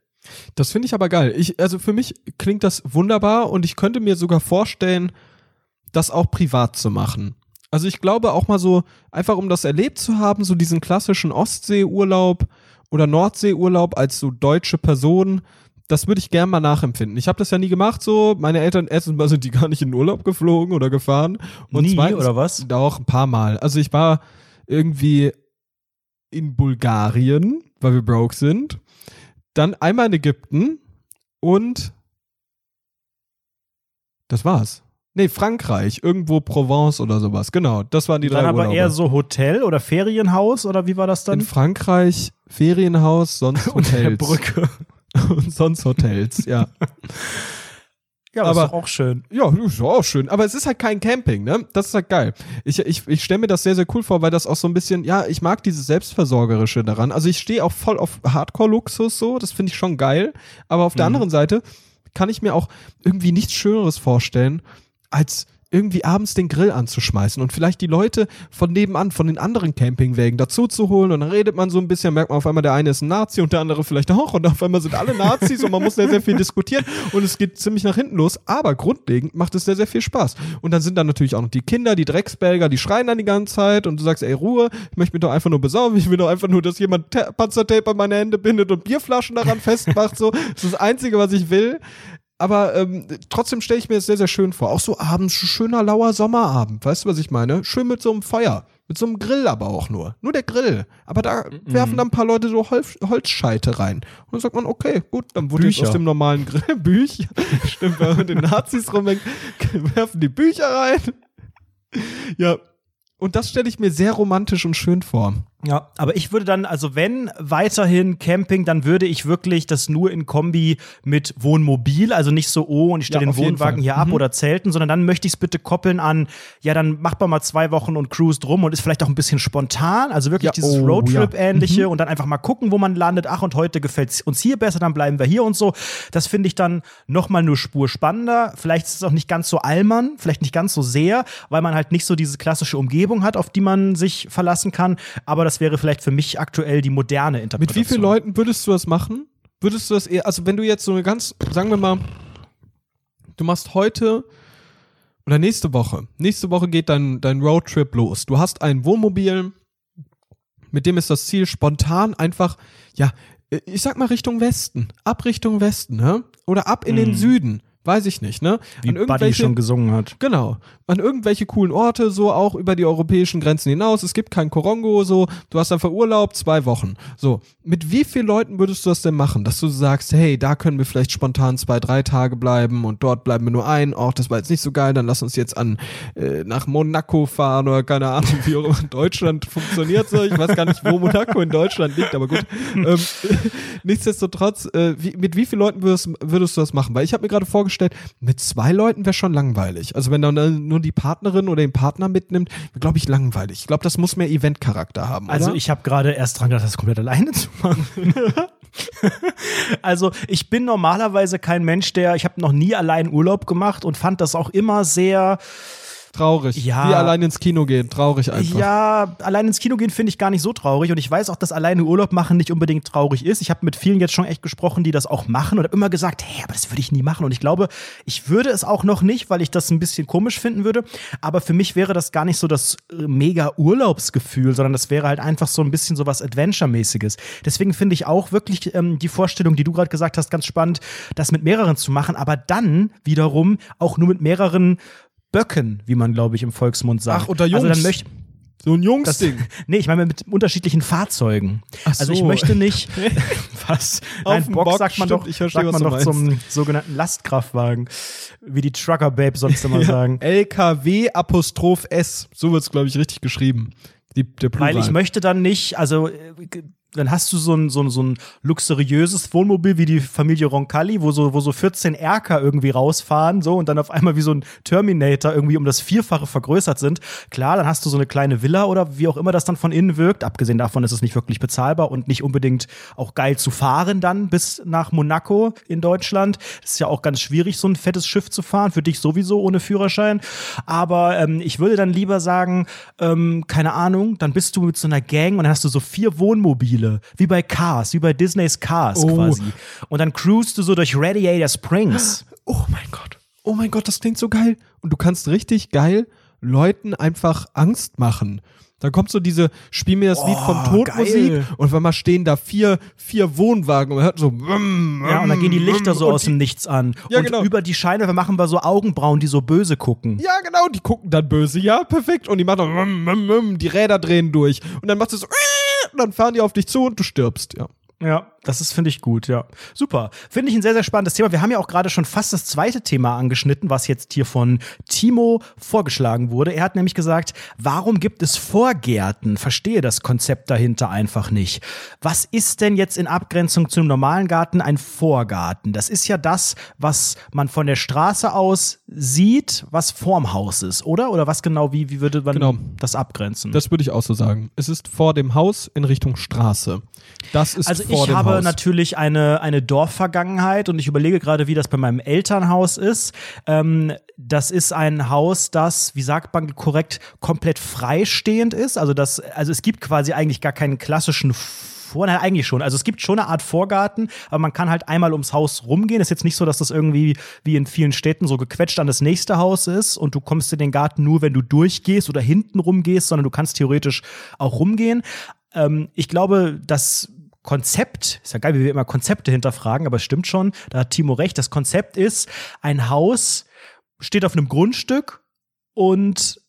Das finde ich aber geil. Ich, also für mich klingt das wunderbar und ich könnte mir sogar vorstellen, das auch privat zu machen. Also ich glaube auch mal so, einfach um das erlebt zu haben, so diesen klassischen Ostseeurlaub oder Nordseeurlaub als so deutsche Person, das würde ich gern mal nachempfinden. Ich habe das ja nie gemacht so. Meine Eltern erstens mal sind die gar nicht in den Urlaub geflogen oder gefahren. Und nie, zweitens, oder was? Auch ein paar Mal. Also ich war irgendwie in Bulgarien, weil wir broke sind dann einmal in Ägypten und das war's. Nee, Frankreich, irgendwo Provence oder sowas. Genau, das waren die dann drei aber Urlaube. eher so Hotel oder Ferienhaus oder wie war das dann? In Frankreich Ferienhaus, sonst Hotels. Und Brücke. und sonst Hotels, ja. Ja, aber, ist auch schön. Ja, ist auch schön. Aber es ist halt kein Camping, ne? Das ist halt geil. Ich, ich, ich stelle mir das sehr, sehr cool vor, weil das auch so ein bisschen, ja, ich mag dieses Selbstversorgerische daran. Also ich stehe auch voll auf Hardcore-Luxus so, das finde ich schon geil. Aber auf der mhm. anderen Seite kann ich mir auch irgendwie nichts Schöneres vorstellen, als irgendwie abends den Grill anzuschmeißen und vielleicht die Leute von nebenan, von den anderen Campingwägen dazu zu holen und dann redet man so ein bisschen, merkt man auf einmal, der eine ist ein Nazi und der andere vielleicht auch und auf einmal sind alle Nazis und man muss sehr, sehr viel diskutieren und es geht ziemlich nach hinten los, aber grundlegend macht es sehr, sehr viel Spaß. Und dann sind dann natürlich auch noch die Kinder, die Drecksbelger, die schreien dann die ganze Zeit und du sagst, ey, Ruhe, ich möchte mich doch einfach nur besaufen, ich will doch einfach nur, dass jemand Panzertape an meine Hände bindet und Bierflaschen daran festmacht, so. Das ist das Einzige, was ich will aber ähm, trotzdem stelle ich mir das sehr, sehr schön vor. Auch so abends, schöner, lauer Sommerabend. Weißt du, was ich meine? Schön mit so einem Feuer. Mit so einem Grill aber auch nur. Nur der Grill. Aber da mhm. werfen dann ein paar Leute so Holz, Holzscheite rein. Und dann sagt man, okay, gut, dann wurde jetzt aus dem normalen Grill Bücher. Stimmt, wenn man den Nazis rumhängt, werfen die Bücher rein. ja. Und das stelle ich mir sehr romantisch und schön vor. Ja, aber ich würde dann, also wenn weiterhin Camping, dann würde ich wirklich das nur in Kombi mit Wohnmobil, also nicht so, oh, und ich stelle Ja, den Wohnwagen hier ab Mhm. oder Zelten, sondern dann möchte ich es bitte koppeln an, ja, dann macht man mal zwei Wochen und cruist rum und ist vielleicht auch ein bisschen spontan, also wirklich Ja, dieses oh, Roadtrip-ähnliche und dann einfach mal gucken, wo man landet. Ach, und heute gefällt uns hier besser, dann bleiben wir hier und so. Das finde ich dann nochmal nur Spur spannender. Vielleicht ist es auch nicht ganz so Allmann, vielleicht nicht ganz so sehr, weil man halt nicht so diese klassische Umgebung hat, auf die man sich verlassen kann. Aber das wäre vielleicht für mich aktuell die moderne Mit Interpretation. wie vielen Leuten würdest du das machen? Würdest du das eher, also wenn du jetzt so eine ganz, sagen wir mal, du machst heute oder nächste Woche, nächste Woche geht dein, dein Roadtrip los. Du hast ein Wohnmobil, mit dem ist das Ziel, spontan einfach, ja, ich sag mal Richtung Westen, ab Richtung Westen, ne? Oder ab in den Süden, weiß ich nicht, ne? wie An Buddy schon gesungen hat. Genau. An irgendwelche coolen Orte, so auch über die europäischen Grenzen hinaus. Es gibt kein Korongo, so. Du hast einfach Urlaub, zwei Wochen. So. Mit wie vielen Leuten würdest du das denn machen? Dass du sagst, hey, da können wir vielleicht spontan zwei, drei Tage bleiben und dort bleiben wir nur ein. Ort, das war jetzt nicht so geil, dann lass uns jetzt an, äh, nach Monaco fahren oder keine Ahnung, wie auch immer in Deutschland funktioniert so. Ich weiß gar nicht, wo Monaco in Deutschland liegt, aber gut. ähm, nichtsdestotrotz, äh, wie, mit wie vielen Leuten würdest, würdest du das machen? Weil ich habe mir gerade vorgestellt, mit zwei Leuten wäre schon langweilig. Also wenn dann nur die Partnerin oder den Partner mitnimmt, glaube ich langweilig. Ich glaube, das muss mehr Event-Charakter haben. Also oder? ich habe gerade erst dran gedacht, das komplett alleine zu machen. also ich bin normalerweise kein Mensch, der, ich habe noch nie allein Urlaub gemacht und fand das auch immer sehr, traurig. Ja. Wie allein ins Kino gehen, traurig einfach. ja, allein ins Kino gehen finde ich gar nicht so traurig und ich weiß auch, dass alleine Urlaub machen nicht unbedingt traurig ist. Ich habe mit vielen jetzt schon echt gesprochen, die das auch machen und habe immer gesagt, hey, aber das würde ich nie machen und ich glaube, ich würde es auch noch nicht, weil ich das ein bisschen komisch finden würde, aber für mich wäre das gar nicht so das äh, mega Urlaubsgefühl, sondern das wäre halt einfach so ein bisschen so was Adventure-mäßiges. Deswegen finde ich auch wirklich ähm, die Vorstellung, die du gerade gesagt hast, ganz spannend, das mit mehreren zu machen, aber dann wiederum auch nur mit mehreren Böcken, wie man, glaube ich, im Volksmund sagt. Ach, unter Also Jungs. dann möchte So ein das, Jungsding. nee, ich meine mit unterschiedlichen Fahrzeugen. Ach Also ich so. möchte nicht. was? Auf Nein, dem Box Bock, sagt man stimmt, doch, ich verstehe, sagt man doch zum sogenannten Lastkraftwagen. Wie die Trucker Babe sonst immer sagen. LKW Apostroph S. So wird's, glaube ich, richtig geschrieben. Die, der Plural. Weil ich möchte dann nicht, also äh, dann hast du so ein, so ein, so ein luxuriöses Wohnmobil wie die Familie Roncalli, wo so, wo so 14 Erker irgendwie rausfahren, so und dann auf einmal wie so ein Terminator irgendwie um das Vierfache vergrößert sind. Klar, dann hast du so eine kleine Villa oder wie auch immer das dann von innen wirkt. Abgesehen davon ist es nicht wirklich bezahlbar und nicht unbedingt auch geil zu fahren dann bis nach Monaco in Deutschland. Ist ja auch ganz schwierig, so ein fettes Schiff zu fahren, für dich sowieso ohne Führerschein. Aber ähm, ich würde dann lieber sagen, ähm, keine Ahnung, dann bist du mit so einer Gang und dann hast du so vier Wohnmobile, wie bei Cars, wie bei Disneys Cars Oh. quasi. Und dann cruist du so durch Radiator Springs. Oh mein Gott. Oh mein Gott, das klingt so geil. Und du kannst richtig geil Leuten einfach Angst machen. Dann kommt so diese, spiel mir das Lied vom Oh, Tod geil. Musik und auf einmal stehen da vier, vier Wohnwagen und man hört so, wum, Ja, und dann gehen die Lichter so und aus dem Nichts an. Ja, und genau. über die Scheinwerfer machen wir so Augenbrauen, die so böse gucken. Ja, genau, die gucken dann böse, ja, perfekt. Und die machen dann, wum, wum, wum, die Räder drehen durch. Und dann machst du so, dann fahren die auf dich zu und du stirbst, ja. Ja, das ist, finde ich, gut, ja. Super. Finde ich ein sehr, sehr spannendes Thema. Wir haben ja auch gerade schon fast das zweite Thema angeschnitten, was jetzt hier von Timo vorgeschlagen wurde. Er hat nämlich gesagt, warum gibt es Vorgärten? Verstehe das Konzept dahinter einfach nicht. Was ist denn jetzt in Abgrenzung zum normalen Garten ein Vorgarten? Das ist ja das, was man von der Straße aus sieht, was vorm Haus ist, oder? Oder was genau, wie, wie würde man Genau. das abgrenzen? Das würde ich auch so sagen. Es ist vor dem Haus in Richtung Straße. Das ist Also vor dem habe Haus. natürlich eine, eine Dorfvergangenheit und ich überlege gerade, wie das bei meinem Elternhaus ist. Ähm, das ist ein Haus, das, wie sagt man korrekt, komplett freistehend ist. Also das, also es gibt quasi eigentlich gar keinen klassischen vor, nein, eigentlich schon. Also es gibt schon eine Art Vorgarten, aber man kann halt einmal ums Haus rumgehen. ist jetzt nicht so, dass das irgendwie wie in vielen Städten so gequetscht an das nächste Haus ist und du kommst in den Garten nur, wenn du durchgehst oder hinten rumgehst, sondern du kannst theoretisch auch rumgehen. Ähm, ich glaube, das Konzept, ist ja geil, wie wir immer Konzepte hinterfragen, aber es stimmt schon, da hat Timo recht. Das Konzept ist, ein Haus steht auf einem Grundstück und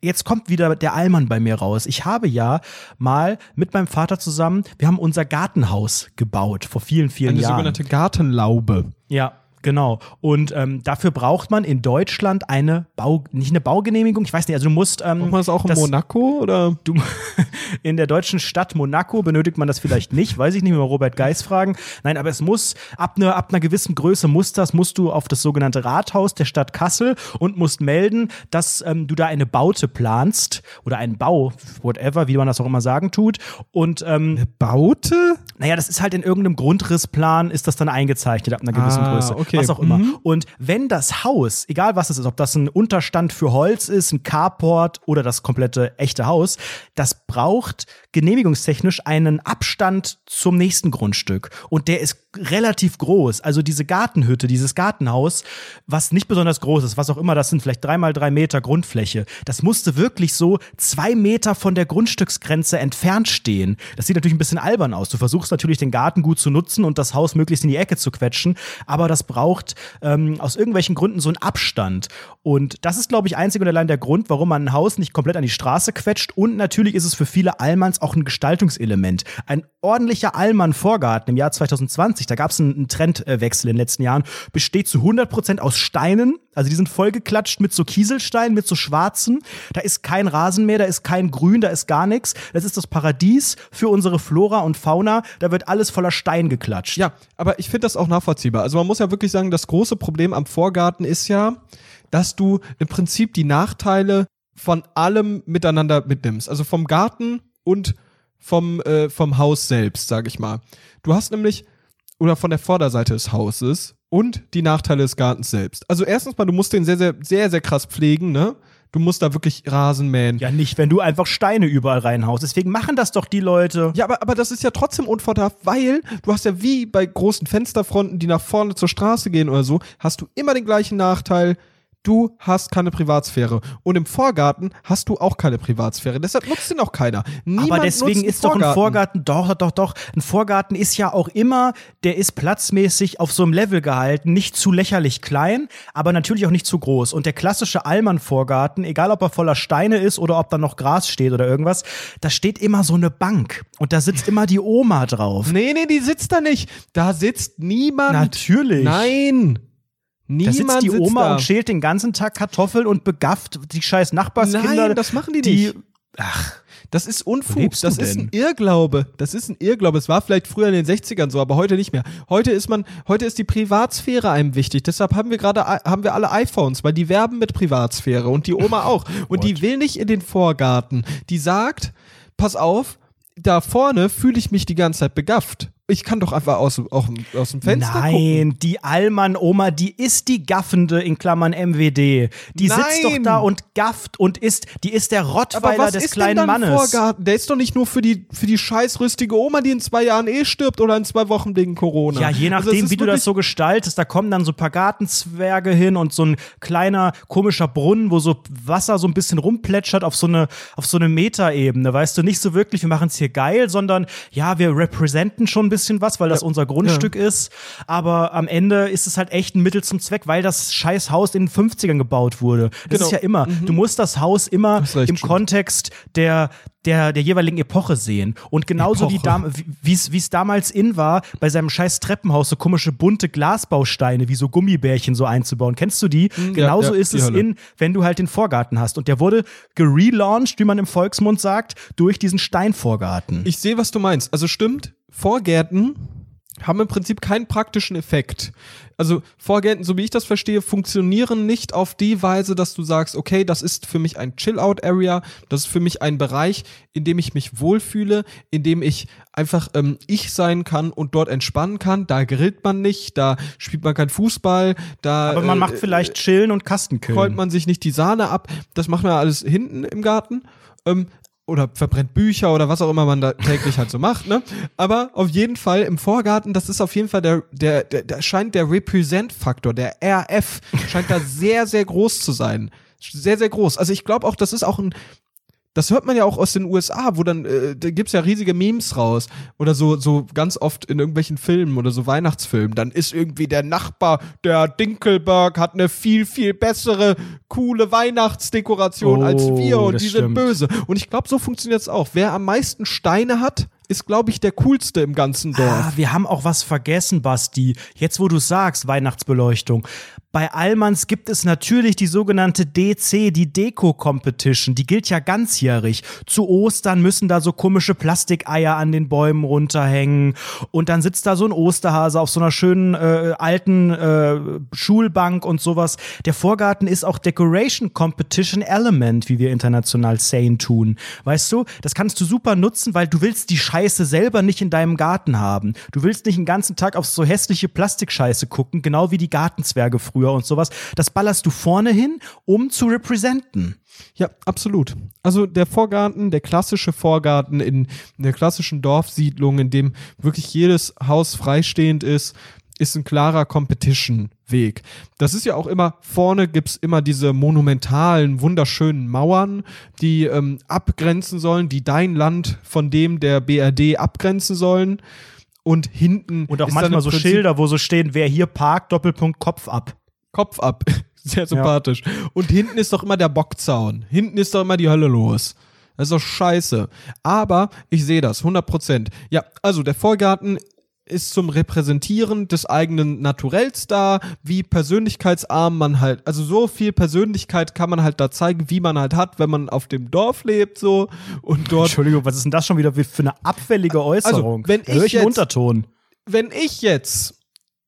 jetzt kommt wieder der Allmann bei mir raus. Ich habe ja mal mit meinem Vater zusammen, wir haben unser Gartenhaus gebaut vor vielen, vielen Eine Jahren. sogenannte Gartenlaube. Ja, Genau. Und ähm, dafür braucht man in Deutschland eine Bau, nicht eine Baugenehmigung, ich weiß nicht, also du musst. Ähm, Macht man das auch in das- Monaco oder? Du, in der deutschen Stadt Monaco benötigt man das vielleicht nicht, weiß ich nicht, mal Robert Geis fragen. Nein, aber es muss, ab einer, ab einer gewissen Größe muss das, musst du auf das sogenannte Rathaus der Stadt Kassel und musst melden, dass ähm, du da eine Baute planst oder einen Bau, whatever, wie man das auch immer sagen tut. Und ähm, Baute? naja, das ist halt in irgendeinem Grundrissplan, ist das dann eingezeichnet ab einer gewissen Ah, Größe. okay. Was auch immer. Mhm. Und wenn das Haus, egal was es ist, ob das ein Unterstand für Holz ist, ein Carport oder das komplette echte Haus, das braucht genehmigungstechnisch einen Abstand zum nächsten Grundstück. Und der ist relativ groß. Also diese Gartenhütte, dieses Gartenhaus, was nicht besonders groß ist, was auch immer, das sind vielleicht drei mal drei Meter Grundfläche. Das musste wirklich so zwei Meter von der Grundstücksgrenze entfernt stehen. Das sieht natürlich ein bisschen albern aus. Du versuchst natürlich den Garten gut zu nutzen und das Haus möglichst in die Ecke zu quetschen, aber das braucht ähm, aus irgendwelchen Gründen so einen Abstand. Und das ist, glaube ich, einzig und allein der Grund, warum man ein Haus nicht komplett an die Straße quetscht. Und natürlich ist es für viele Allmanns auch ein Gestaltungselement. Ein ordentlicher Allmann-Vorgarten im Jahr 2020, da gab es einen, Trendwechsel in den letzten Jahren, besteht zu 100% aus Steinen. Also die sind vollgeklatscht mit so Kieselsteinen, mit so schwarzen. Da ist kein Rasen mehr, da ist kein Grün, da ist gar nichts. Das ist das Paradies für unsere Flora und Fauna. Da wird alles voller Stein geklatscht. Ja, aber ich finde das auch nachvollziehbar. Also man muss ja wirklich sagen, das große Problem am Vorgarten ist ja, dass du im Prinzip die Nachteile von allem miteinander mitnimmst. Also vom Garten und vom, äh, vom Haus selbst, sag ich mal. Du hast nämlich, oder von der Vorderseite des Hauses und die Nachteile des Gartens selbst. Also erstens mal, du musst den sehr, sehr, sehr, sehr krass pflegen, ne? Du musst da wirklich Rasen mähen. Ja, nicht, wenn du einfach Steine überall reinhaust. Deswegen machen das doch die Leute. Ja, aber, aber das ist ja trotzdem unvorteilhaft, weil du hast ja wie bei großen Fensterfronten, die nach vorne zur Straße gehen oder so, hast du immer den gleichen Nachteil. Du hast keine Privatsphäre. Und im Vorgarten hast du auch keine Privatsphäre. Deshalb nutzt den auch keiner. Niemand Aber deswegen ist doch ein Vorgarten, doch, doch, doch. Ein Vorgarten ist ja auch immer, der ist platzmäßig auf so einem Level gehalten, nicht zu lächerlich klein, aber natürlich auch nicht zu groß. Und der klassische Allmann-Vorgarten, egal ob er voller Steine ist oder ob da noch Gras steht oder irgendwas, da steht immer so eine Bank. Und da sitzt immer die Oma drauf. Nee, nee, die sitzt da nicht. Da sitzt niemand. Natürlich. Nein. Niemand Da sitzt die Oma da. und schält den ganzen Tag Kartoffeln und begafft die scheiß Nachbarskinder. Nein, das machen die die, nicht. Ach, Das ist Unfug. Das ist ein? Irrglaube. Das ist ein Irrglaube. Es war vielleicht früher in den 60ern so, aber heute nicht mehr. Heute ist man, heute ist die Privatsphäre einem wichtig. Deshalb haben wir gerade, haben wir alle iPhones, weil die werben mit Privatsphäre und die Oma auch. Und die will nicht in den Vorgarten. Die sagt, pass auf, da vorne fühle ich mich die ganze Zeit begafft. Ich kann doch einfach aus, auch, aus dem Fenster gucken. Nein, die Allmann-Oma, die ist die Gaffende in Klammern MWD. Die sitzt doch Nein. da und gafft und ist, die ist der Aber Rottweiler was des ist kleinen denn dann Mannes. Vorgarten? Der ist doch nicht nur für die, für die scheißrüstige Oma, die in zwei Jahren eh stirbt oder in zwei Wochen wegen Corona. Ja, je Also nachdem, ist wie du das so gestaltest, da kommen dann so ein paar Gartenzwerge hin und so ein kleiner komischer Brunnen, wo so Wasser so ein bisschen rumplätschert auf so eine auf so eine Metaebene. Weißt du, nicht so wirklich, wir machen es hier geil, sondern ja, wir representen schon ein bisschen was, weil das unser Grundstück ist. Aber am Ende ist es halt echt ein Mittel zum Zweck, weil das scheiß Haus in den 50ern gebaut wurde. Das Genau. ist ja immer. Du musst das Haus immer recht, im stimmt. Kontext der der, der jeweiligen Epoche sehen. Und genauso wie Epoche. dam wie es damals in war, bei seinem scheiß Treppenhaus so komische bunte Glasbausteine wie so Gummibärchen so einzubauen. Kennst du die? genauso Hm, ja, ist die es Hölle. in, wenn du halt den Vorgarten hast. Und der wurde gerelauncht, wie man im Volksmund sagt, durch diesen Steinvorgarten. Ich sehe, was du meinst. Also stimmt, Vorgärten haben im Prinzip keinen praktischen Effekt. Also Vorgärten, so wie ich das verstehe, funktionieren nicht auf die Weise, dass du sagst, okay, das ist für mich ein Chill-Out-Area, das ist für mich ein Bereich, in dem ich mich wohlfühle, in dem ich einfach ähm, ich sein kann und dort entspannen kann. Da grillt man nicht, da spielt man kein Fußball, da Aber man äh, macht vielleicht Chillen und Kastenkillen. man sich nicht die Sahne ab. Das macht man ja alles hinten im Garten. Ähm, oder verbrennt Bücher oder was auch immer man da täglich halt so macht, ne? Aber auf jeden Fall im Vorgarten, das ist auf jeden Fall der, der, der, der scheint der Represent-Faktor, der RF, scheint da sehr, sehr groß zu sein. Sehr, sehr groß. Also ich glaube auch, das ist auch ein, das hört man ja auch aus den USA, wo dann, äh, da gibt's ja riesige Memes raus. Oder so, so ganz oft in irgendwelchen Filmen oder so Weihnachtsfilmen. Dann ist irgendwie der Nachbar, der Dinkelberg, hat eine viel, viel bessere, coole Weihnachtsdekoration Oh, als wir und die sind stimmt. böse. Und ich glaube, so funktioniert's auch. Wer am meisten Steine hat, ist, glaube ich, der coolste im ganzen Dorf. Ah, wir haben auch was vergessen, Basti. Jetzt, wo du sagst, Weihnachtsbeleuchtung. Bei Allmanns gibt es natürlich die sogenannte DC, die Deko-Competition. Die gilt ja ganzjährig. Zu Ostern müssen da so komische Plastikeier an den Bäumen runterhängen. Und dann sitzt da so ein Osterhase auf so einer schönen äh, alten äh, Schulbank und sowas. Der Vorgarten ist auch Decoration Competition Element, wie wir international Sane tun. Weißt du, das kannst du super nutzen, weil du willst die Scheiße selber nicht in deinem Garten haben. Du willst nicht den ganzen Tag auf so hässliche Plastikscheiße gucken, genau wie die Gartenzwerge früher und sowas. Das ballerst du vorne hin, um zu representen. Ja, absolut. Also der Vorgarten, der klassische Vorgarten in der klassischen Dorfsiedlung, in dem wirklich jedes Haus freistehend ist, ist ein klarer Competition-Weg. Das ist ja auch immer, vorne gibt's immer diese monumentalen, wunderschönen Mauern, die ähm, abgrenzen sollen, die dein Land von dem der BRD abgrenzen sollen. Und hinten. Und auch manchmal so Schilder, wo so stehen, wer hier parkt, Doppelpunkt Kopf ab. Kopf ab. Sehr sympathisch. Und hinten ist doch immer der Bockzaun. Hinten ist doch immer die Hölle los. Das ist doch scheiße. Aber ich sehe das, 100 Prozent. Ja, also der Vorgarten ist zum Repräsentieren des eigenen Naturells da, wie persönlichkeitsarm man halt, also so viel Persönlichkeit kann man halt da zeigen, wie man halt hat, wenn man auf dem Dorf lebt, so und dort. Entschuldigung, was ist denn das schon wieder für eine abfällige Äußerung? wenn Da ich einen jetzt- Unterton. Wenn ich jetzt,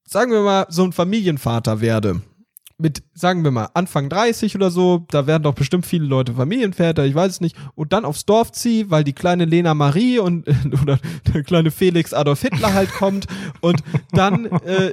sagen wir mal, so ein Familienvater werde, mit, sagen wir mal, Anfang 30 oder so, da werden doch bestimmt viele Leute Familienväter, ich weiß es nicht, und dann aufs Dorf ziehe, weil die kleine Lena Marie und oder der kleine Felix Adolf Hitler halt kommt und dann äh,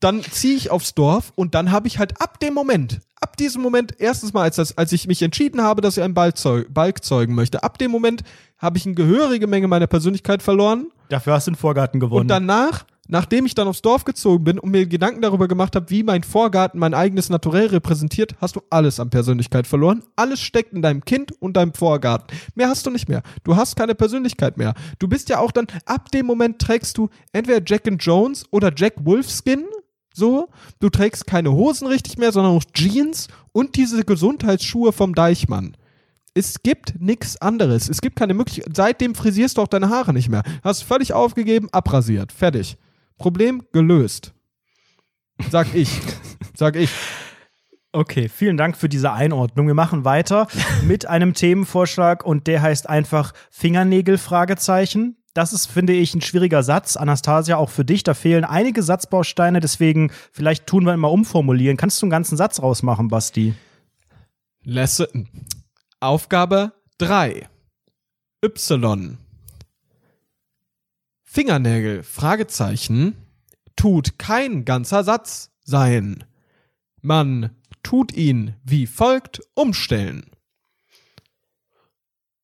dann ziehe ich aufs Dorf und dann habe ich halt ab dem Moment, ab diesem Moment, erstens mal, als, das, als ich mich entschieden habe, dass ich einen Balk, zeug, Balk zeugen möchte, ab dem Moment habe ich eine gehörige Menge meiner Persönlichkeit verloren Dafür hast du den Vorgarten gewonnen. und danach, nachdem ich dann aufs Dorf gezogen bin und mir Gedanken darüber gemacht habe, wie mein Vorgarten mein eigenes Naturell repräsentiert, hast du alles an Persönlichkeit verloren. Alles steckt in deinem Kind und deinem Vorgarten. Mehr hast du nicht mehr. Du hast keine Persönlichkeit mehr. Du bist ja auch dann, ab dem Moment trägst du entweder Jack and Jones oder Jack Wolfskin. So, du trägst keine Hosen richtig mehr, sondern auch Jeans und diese Gesundheitsschuhe vom Deichmann. Es gibt nichts anderes. Es gibt keine Möglichkeit. Seitdem frisierst du auch deine Haare nicht mehr. Hast völlig aufgegeben, abrasiert. Fertig. Problem gelöst. Sag ich. Sag ich. Okay, vielen Dank für diese Einordnung. Wir machen weiter mit einem Themenvorschlag und der heißt einfach Fingernägel Fragezeichen. Das ist, finde ich, ein schwieriger Satz. Anastasia, auch für dich. Da fehlen einige Satzbausteine, deswegen vielleicht tun wir ihn mal umformulieren. Kannst du einen ganzen Satz rausmachen, Basti? Lesson. Aufgabe 3. Y. Fingernägel, Fragezeichen, tut kein ganzer Satz sein. Man tut ihn wie folgt umstellen.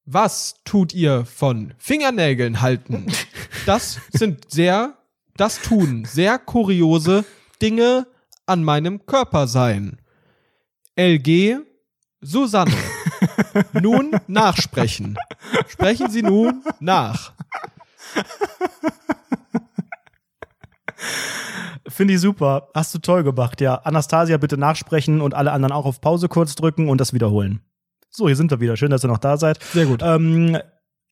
Was tut ihr von Fingernägeln halten? Das sind sehr, das tun sehr kuriose Dinge an meinem Körper sein. LG Susanne. Nun nachsprechen. Sprechen Sie nun nach. Finde ich super. Hast du toll gemacht, ja. Anastasia bitte nachsprechen und alle anderen auch auf Pause kurz drücken und das wiederholen. So, hier sind wir wieder. Schön, dass ihr noch da seid. Sehr gut. Ähm,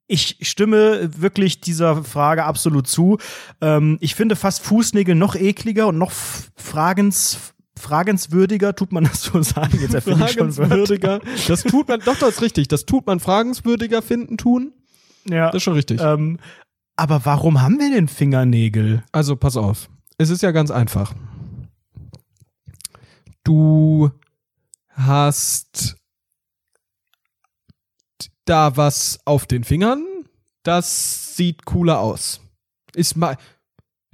ich stimme wirklich dieser Frage absolut zu. Ähm, ich finde fast Fußnägel noch ekliger und noch fragens, fragenswürdiger, tut man das so sagen? Jetzt erfinde ich schon Wörter. Fragenswürdiger. Das tut man, doch, das ist richtig. Das tut man fragenswürdiger finden, tun. Ja. Das ist schon richtig. Ähm, aber warum haben wir denn Fingernägel? Also, pass auf. Es ist ja ganz einfach. Du hast da was auf den Fingern. Das sieht cooler aus. Ist mei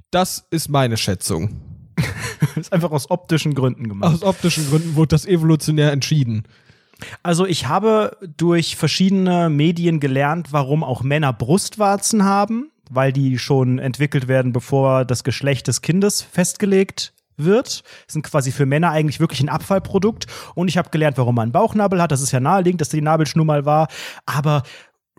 das ist meine Schätzung. ist einfach aus optischen Gründen gemacht. Aus optischen Gründen wurde das evolutionär entschieden. Also ich habe durch verschiedene Medien gelernt, warum auch Männer Brustwarzen haben, weil die schon entwickelt werden, bevor das Geschlecht des Kindes festgelegt wird. Das sind quasi für Männer eigentlich wirklich ein Abfallprodukt. Und ich habe gelernt, warum man einen Bauchnabel hat. Das ist ja naheliegend, dass die Nabelschnur mal war. Aber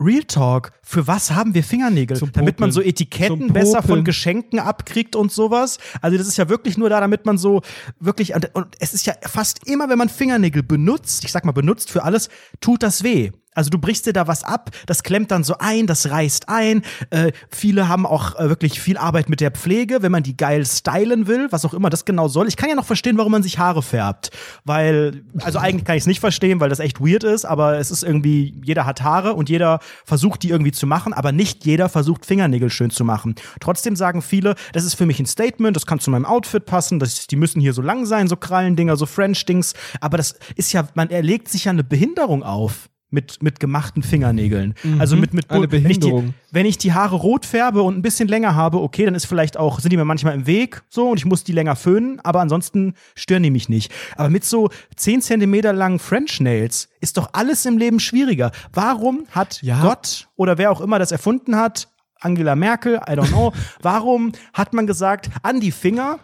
Real Talk, für was haben wir Fingernägel? Damit man so Etiketten besser von. Geschenken abkriegt und sowas. Also das ist ja wirklich nur da, damit man so wirklich, und und es ist ja fast immer, wenn man Fingernägel benutzt, ich sag mal benutzt für alles, tut das weh. Also du brichst dir da was ab, das klemmt dann so ein, das reißt ein. Äh, viele haben auch äh, wirklich viel Arbeit mit der Pflege, wenn man die geil stylen will, was auch immer das genau soll. Ich kann ja noch verstehen, warum man sich Haare färbt. Weil, also eigentlich kann ich es nicht verstehen, weil das echt weird ist, aber es ist irgendwie, jeder hat Haare und jeder versucht, die irgendwie zu machen, aber nicht jeder versucht, Fingernägel schön zu machen. Trotzdem sagen viele, das ist für mich ein Statement, das kann zu meinem Outfit passen, das, die müssen hier so lang sein, so Krallendinger, so French-Dings. Aber das ist ja, man erlegt sich ja eine Behinderung auf mit, mit gemachten Fingernägeln. Mhm. Also mit, mit Eine wenn ich, die, Behinderung. wenn ich die Haare rot färbe und ein bisschen länger habe, okay, dann ist vielleicht auch, sind die mir manchmal im Weg so und ich muss die länger föhnen, aber ansonsten stören die mich nicht. Aber mit so 10 Zentimeter langen French Nails ist doch alles im Leben schwieriger. Warum hat Ja. Gott oder wer auch immer das erfunden hat, Angela Merkel, I don't know, warum hat man gesagt, an die Finger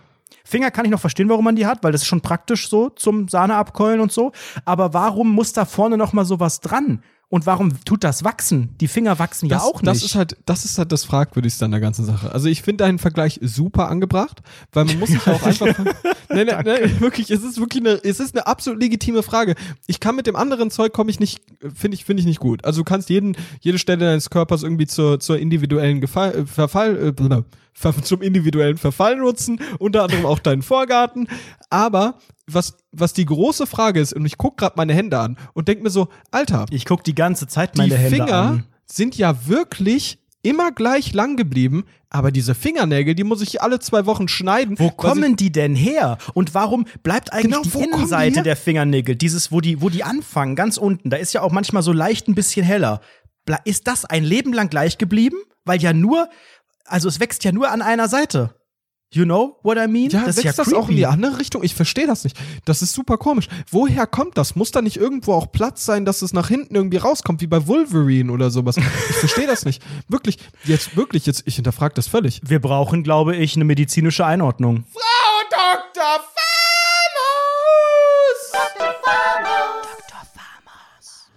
Finger kann ich noch verstehen, warum man die hat, weil das ist schon praktisch so zum Sahne abkeulen und so. Aber warum muss da vorne noch mal sowas dran? Und warum tut das wachsen? Die Finger wachsen ja das, auch nicht. Das ist halt, das ist halt das Fragwürdigste an der ganzen Sache. Also ich finde deinen Vergleich super angebracht, weil man muss sich auch einfach. nein, nein, nein, wirklich, es ist wirklich eine, es ist eine absolut legitime Frage. Ich kann mit dem anderen Zeug komme ich nicht, finde ich, finde ich nicht gut. Also du kannst jeden, jede Stelle deines Körpers irgendwie zur, zur individuellen Gefall, äh, Verfall, äh, zum individuellen Verfall nutzen, unter anderem auch deinen Vorgarten. Aber was, was die große Frage ist, und ich guck gerade meine Hände an und denk mir so, Alter, ich gucke die ganze Zeit die meine Hände Finger an. sind ja wirklich immer gleich lang geblieben, aber diese Fingernägel, die muss ich alle zwei Wochen schneiden. Wo kommen die denn her? Und warum bleibt eigentlich Genau, die die Innenseite her? der Fingernägel, dieses, wo die, wo die anfangen, ganz unten, da ist ja auch manchmal so leicht ein bisschen heller. Ist das ein Leben lang gleich geblieben? Weil ja nur, also es wächst ja nur an einer Seite. You know what I mean? Ja, das wächst ist ja das auch in die andere Richtung? Ich verstehe das nicht. Das ist super komisch. Woher kommt das? Muss da nicht irgendwo auch Platz sein, dass es nach hinten irgendwie rauskommt, wie bei Wolverine oder sowas? Ich verstehe das nicht. Wirklich, jetzt wirklich, jetzt, ich hinterfrage das völlig. Wir brauchen, glaube ich, eine medizinische Einordnung. Frau Dr.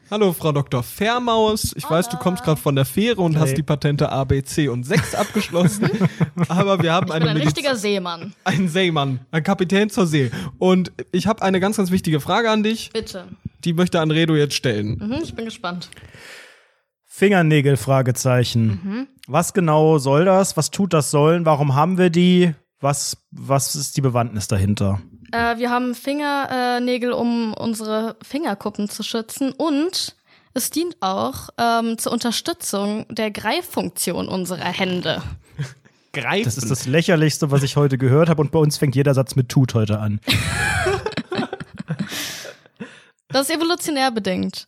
Hallo, Frau Dr. Fairmaus. Ich weiß, du kommst gerade von der Fähre und hast die Patente A, B, C und 6 abgeschlossen. aber wir haben Ich eine bin ein Mediz- richtiger Seemann. ein Seemann, ein Kapitän zur See. Und ich habe eine ganz, ganz wichtige Frage an dich. Bitte. Die möchte Anredo jetzt stellen. Mhm, ich bin gespannt. Fingernägel, Fragezeichen. Was genau soll das? Was tut das sollen? Warum haben wir die? Was, was ist die Bewandtnis dahinter? Äh, wir haben Fingernägel, um unsere Fingerkuppen zu schützen und es dient auch ähm, zur Unterstützung der Greiffunktion unserer Hände. Greifen. Das ist das lächerlichste, was ich heute gehört habe und bei uns fängt jeder Satz mit tut heute an. Das ist evolutionär bedingt.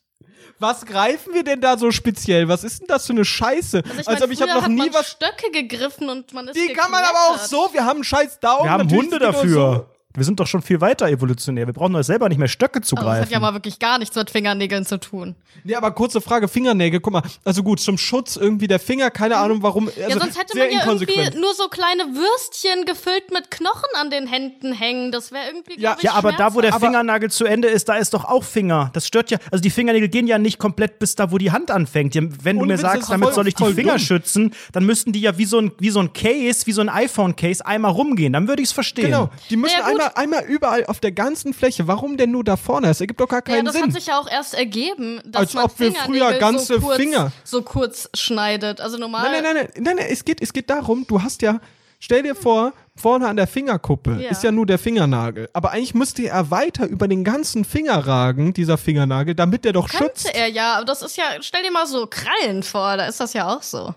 Was greifen wir denn da so speziell? Was ist denn das für eine Scheiße? Also ich Als mein, ob ich habe noch hat nie man was. Stöcke gegriffen und man ist Die kann man aber auch geklettert. so. Wir haben einen scheiß Daumen. Wir haben Hunde dafür. Wir sind doch schon viel weiter evolutionär. Wir brauchen doch selber nicht mehr Stöcke zu Aber das hat greifen. ja mal wirklich gar nichts mit Fingernägeln zu tun. Nee, aber kurze Frage, Fingernägel, guck mal, also gut, zum Schutz irgendwie der Finger, keine Ahnung warum, also ja, sonst hätte sehr man ja irgendwie nur so kleine Würstchen gefüllt mit Knochen an den Händen hängen. Das wäre irgendwie, Ja, ich, ja, aber da, wo der Aber- Fingernagel zu Ende ist, da ist doch auch Finger. Das stört ja. Also die Fingernägel gehen ja nicht komplett bis da, wo die Hand anfängt. Wenn du mir Witz, sagst, damit voll- soll ich die Finger dumm. schützen, dann müssten die ja wie so ein, wie so ein Case, wie so ein iPhone-Case einmal rumgehen. Dann würde ich es verstehen. Genau, die müssen Ja, gut. Einmal, einmal überall auf der ganzen Fläche. Warum denn nur da vorne? Das ergibt doch gar Ja, keinen das Sinn. hat sich ja auch erst ergeben, dass Als man ob wir früher ganze so kurz, Finger- so kurz schneidet. Also normal. nein, nein, nein, nein, nein, nein, es geht, es geht darum, du hast ja, stell dir vor, vorne an der Fingerkuppe Ja. ist ja nur der Fingernagel. Aber eigentlich müsste er weiter über den ganzen Finger ragen, dieser Fingernagel, damit der doch schützt. Könnte er ja, aber das ist ja, stell dir mal so Krallen vor, da ist das ja auch so.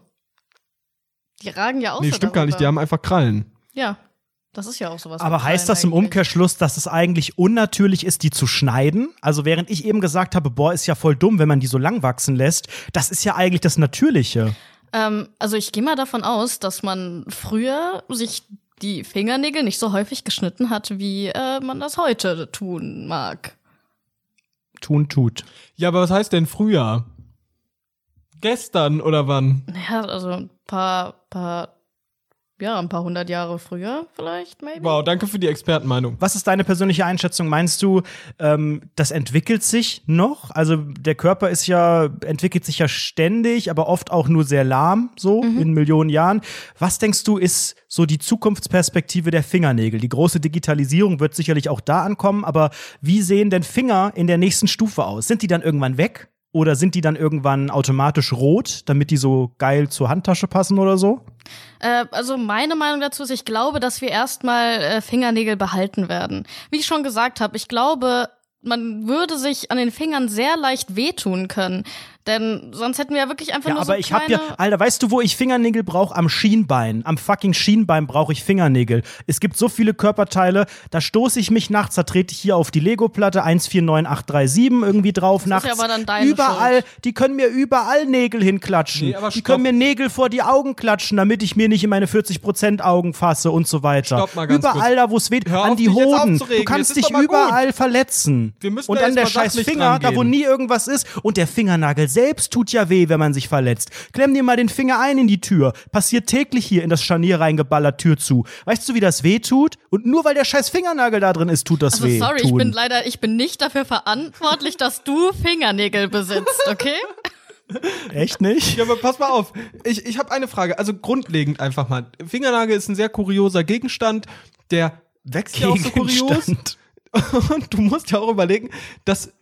Die ragen ja auch Nee, so stimmt gar nicht, die darüber. haben einfach Krallen. Ja, das ist ja auch sowas. Aber heißt das im eigentlich. Umkehrschluss, dass es eigentlich unnatürlich ist, die zu schneiden? Also während ich eben gesagt habe, boah, ist ja voll dumm, wenn man die so lang wachsen lässt, das ist ja eigentlich das Natürliche. Ähm, also ich gehe mal davon aus, dass man früher sich die Fingernägel nicht so häufig geschnitten hat, wie äh, man das heute tun mag. Tun tut. Ja, aber was heißt denn früher? Gestern oder wann? Naja, also ein paar, paar, ja, ein paar hundert Jahre früher vielleicht, maybe. Wow, danke für die Expertenmeinung. Was ist deine persönliche Einschätzung? Meinst du, ähm, das entwickelt sich noch? Also der Körper ist ja, entwickelt sich ja ständig, aber oft auch nur sehr lahm, so in Millionen Jahren. Was denkst du, ist so die Zukunftsperspektive der Fingernägel? Die große Digitalisierung wird sicherlich auch da ankommen, aber wie sehen denn Finger in der nächsten Stufe aus? Sind die dann irgendwann weg? Oder sind die dann irgendwann automatisch rot, damit die so geil zur Handtasche passen oder so? Äh, also meine Meinung dazu ist, ich glaube, dass wir erstmal äh, Fingernägel behalten werden. Wie ich schon gesagt habe, ich glaube, man würde sich an den Fingern sehr leicht wehtun können. Denn sonst hätten wir ja wirklich einfach Ja, nur aber so ich hab kleine... ja, Alter, weißt du, wo ich Fingernägel brauche? Am Schienbein. Am fucking Schienbein brauche ich Fingernägel. Es gibt so viele Körperteile, da stoße ich mich nachts, da trete ich hier auf die Lego-Platte 149837 irgendwie drauf ist nachts. ja aber dann deine überall, Schuld. die können mir überall Nägel hinklatschen. Nee, aber die können mir Nägel vor die Augen klatschen, damit ich mir nicht in meine 40% Augen fasse und so weiter. Stopp mal ganz überall kurz. da, wo es weht, Hör an auf, die Hoden. Du kannst ist dich mal gut. überall verletzen. Wir müssen und an der scheiß Finger, da wo nie irgendwas ist und der Fingernagel selbst tut ja weh, wenn man sich verletzt. Klemm dir mal den Finger ein in die Tür. Passiert täglich hier in das Scharnier reingeballert Tür zu. Weißt du, wie das weh tut? Und nur weil der scheiß Fingernagel da drin ist, tut das Also weh. sorry, tun. ich bin leider, ich bin nicht dafür verantwortlich, dass du Fingernägel besitzt, okay? Echt nicht? Ja, aber pass mal auf. Ich, ich habe eine Frage. Also grundlegend einfach mal. Fingernagel ist ein sehr kurioser Gegenstand, der wächst ja auch so kurios. Und du musst ja auch überlegen, dass.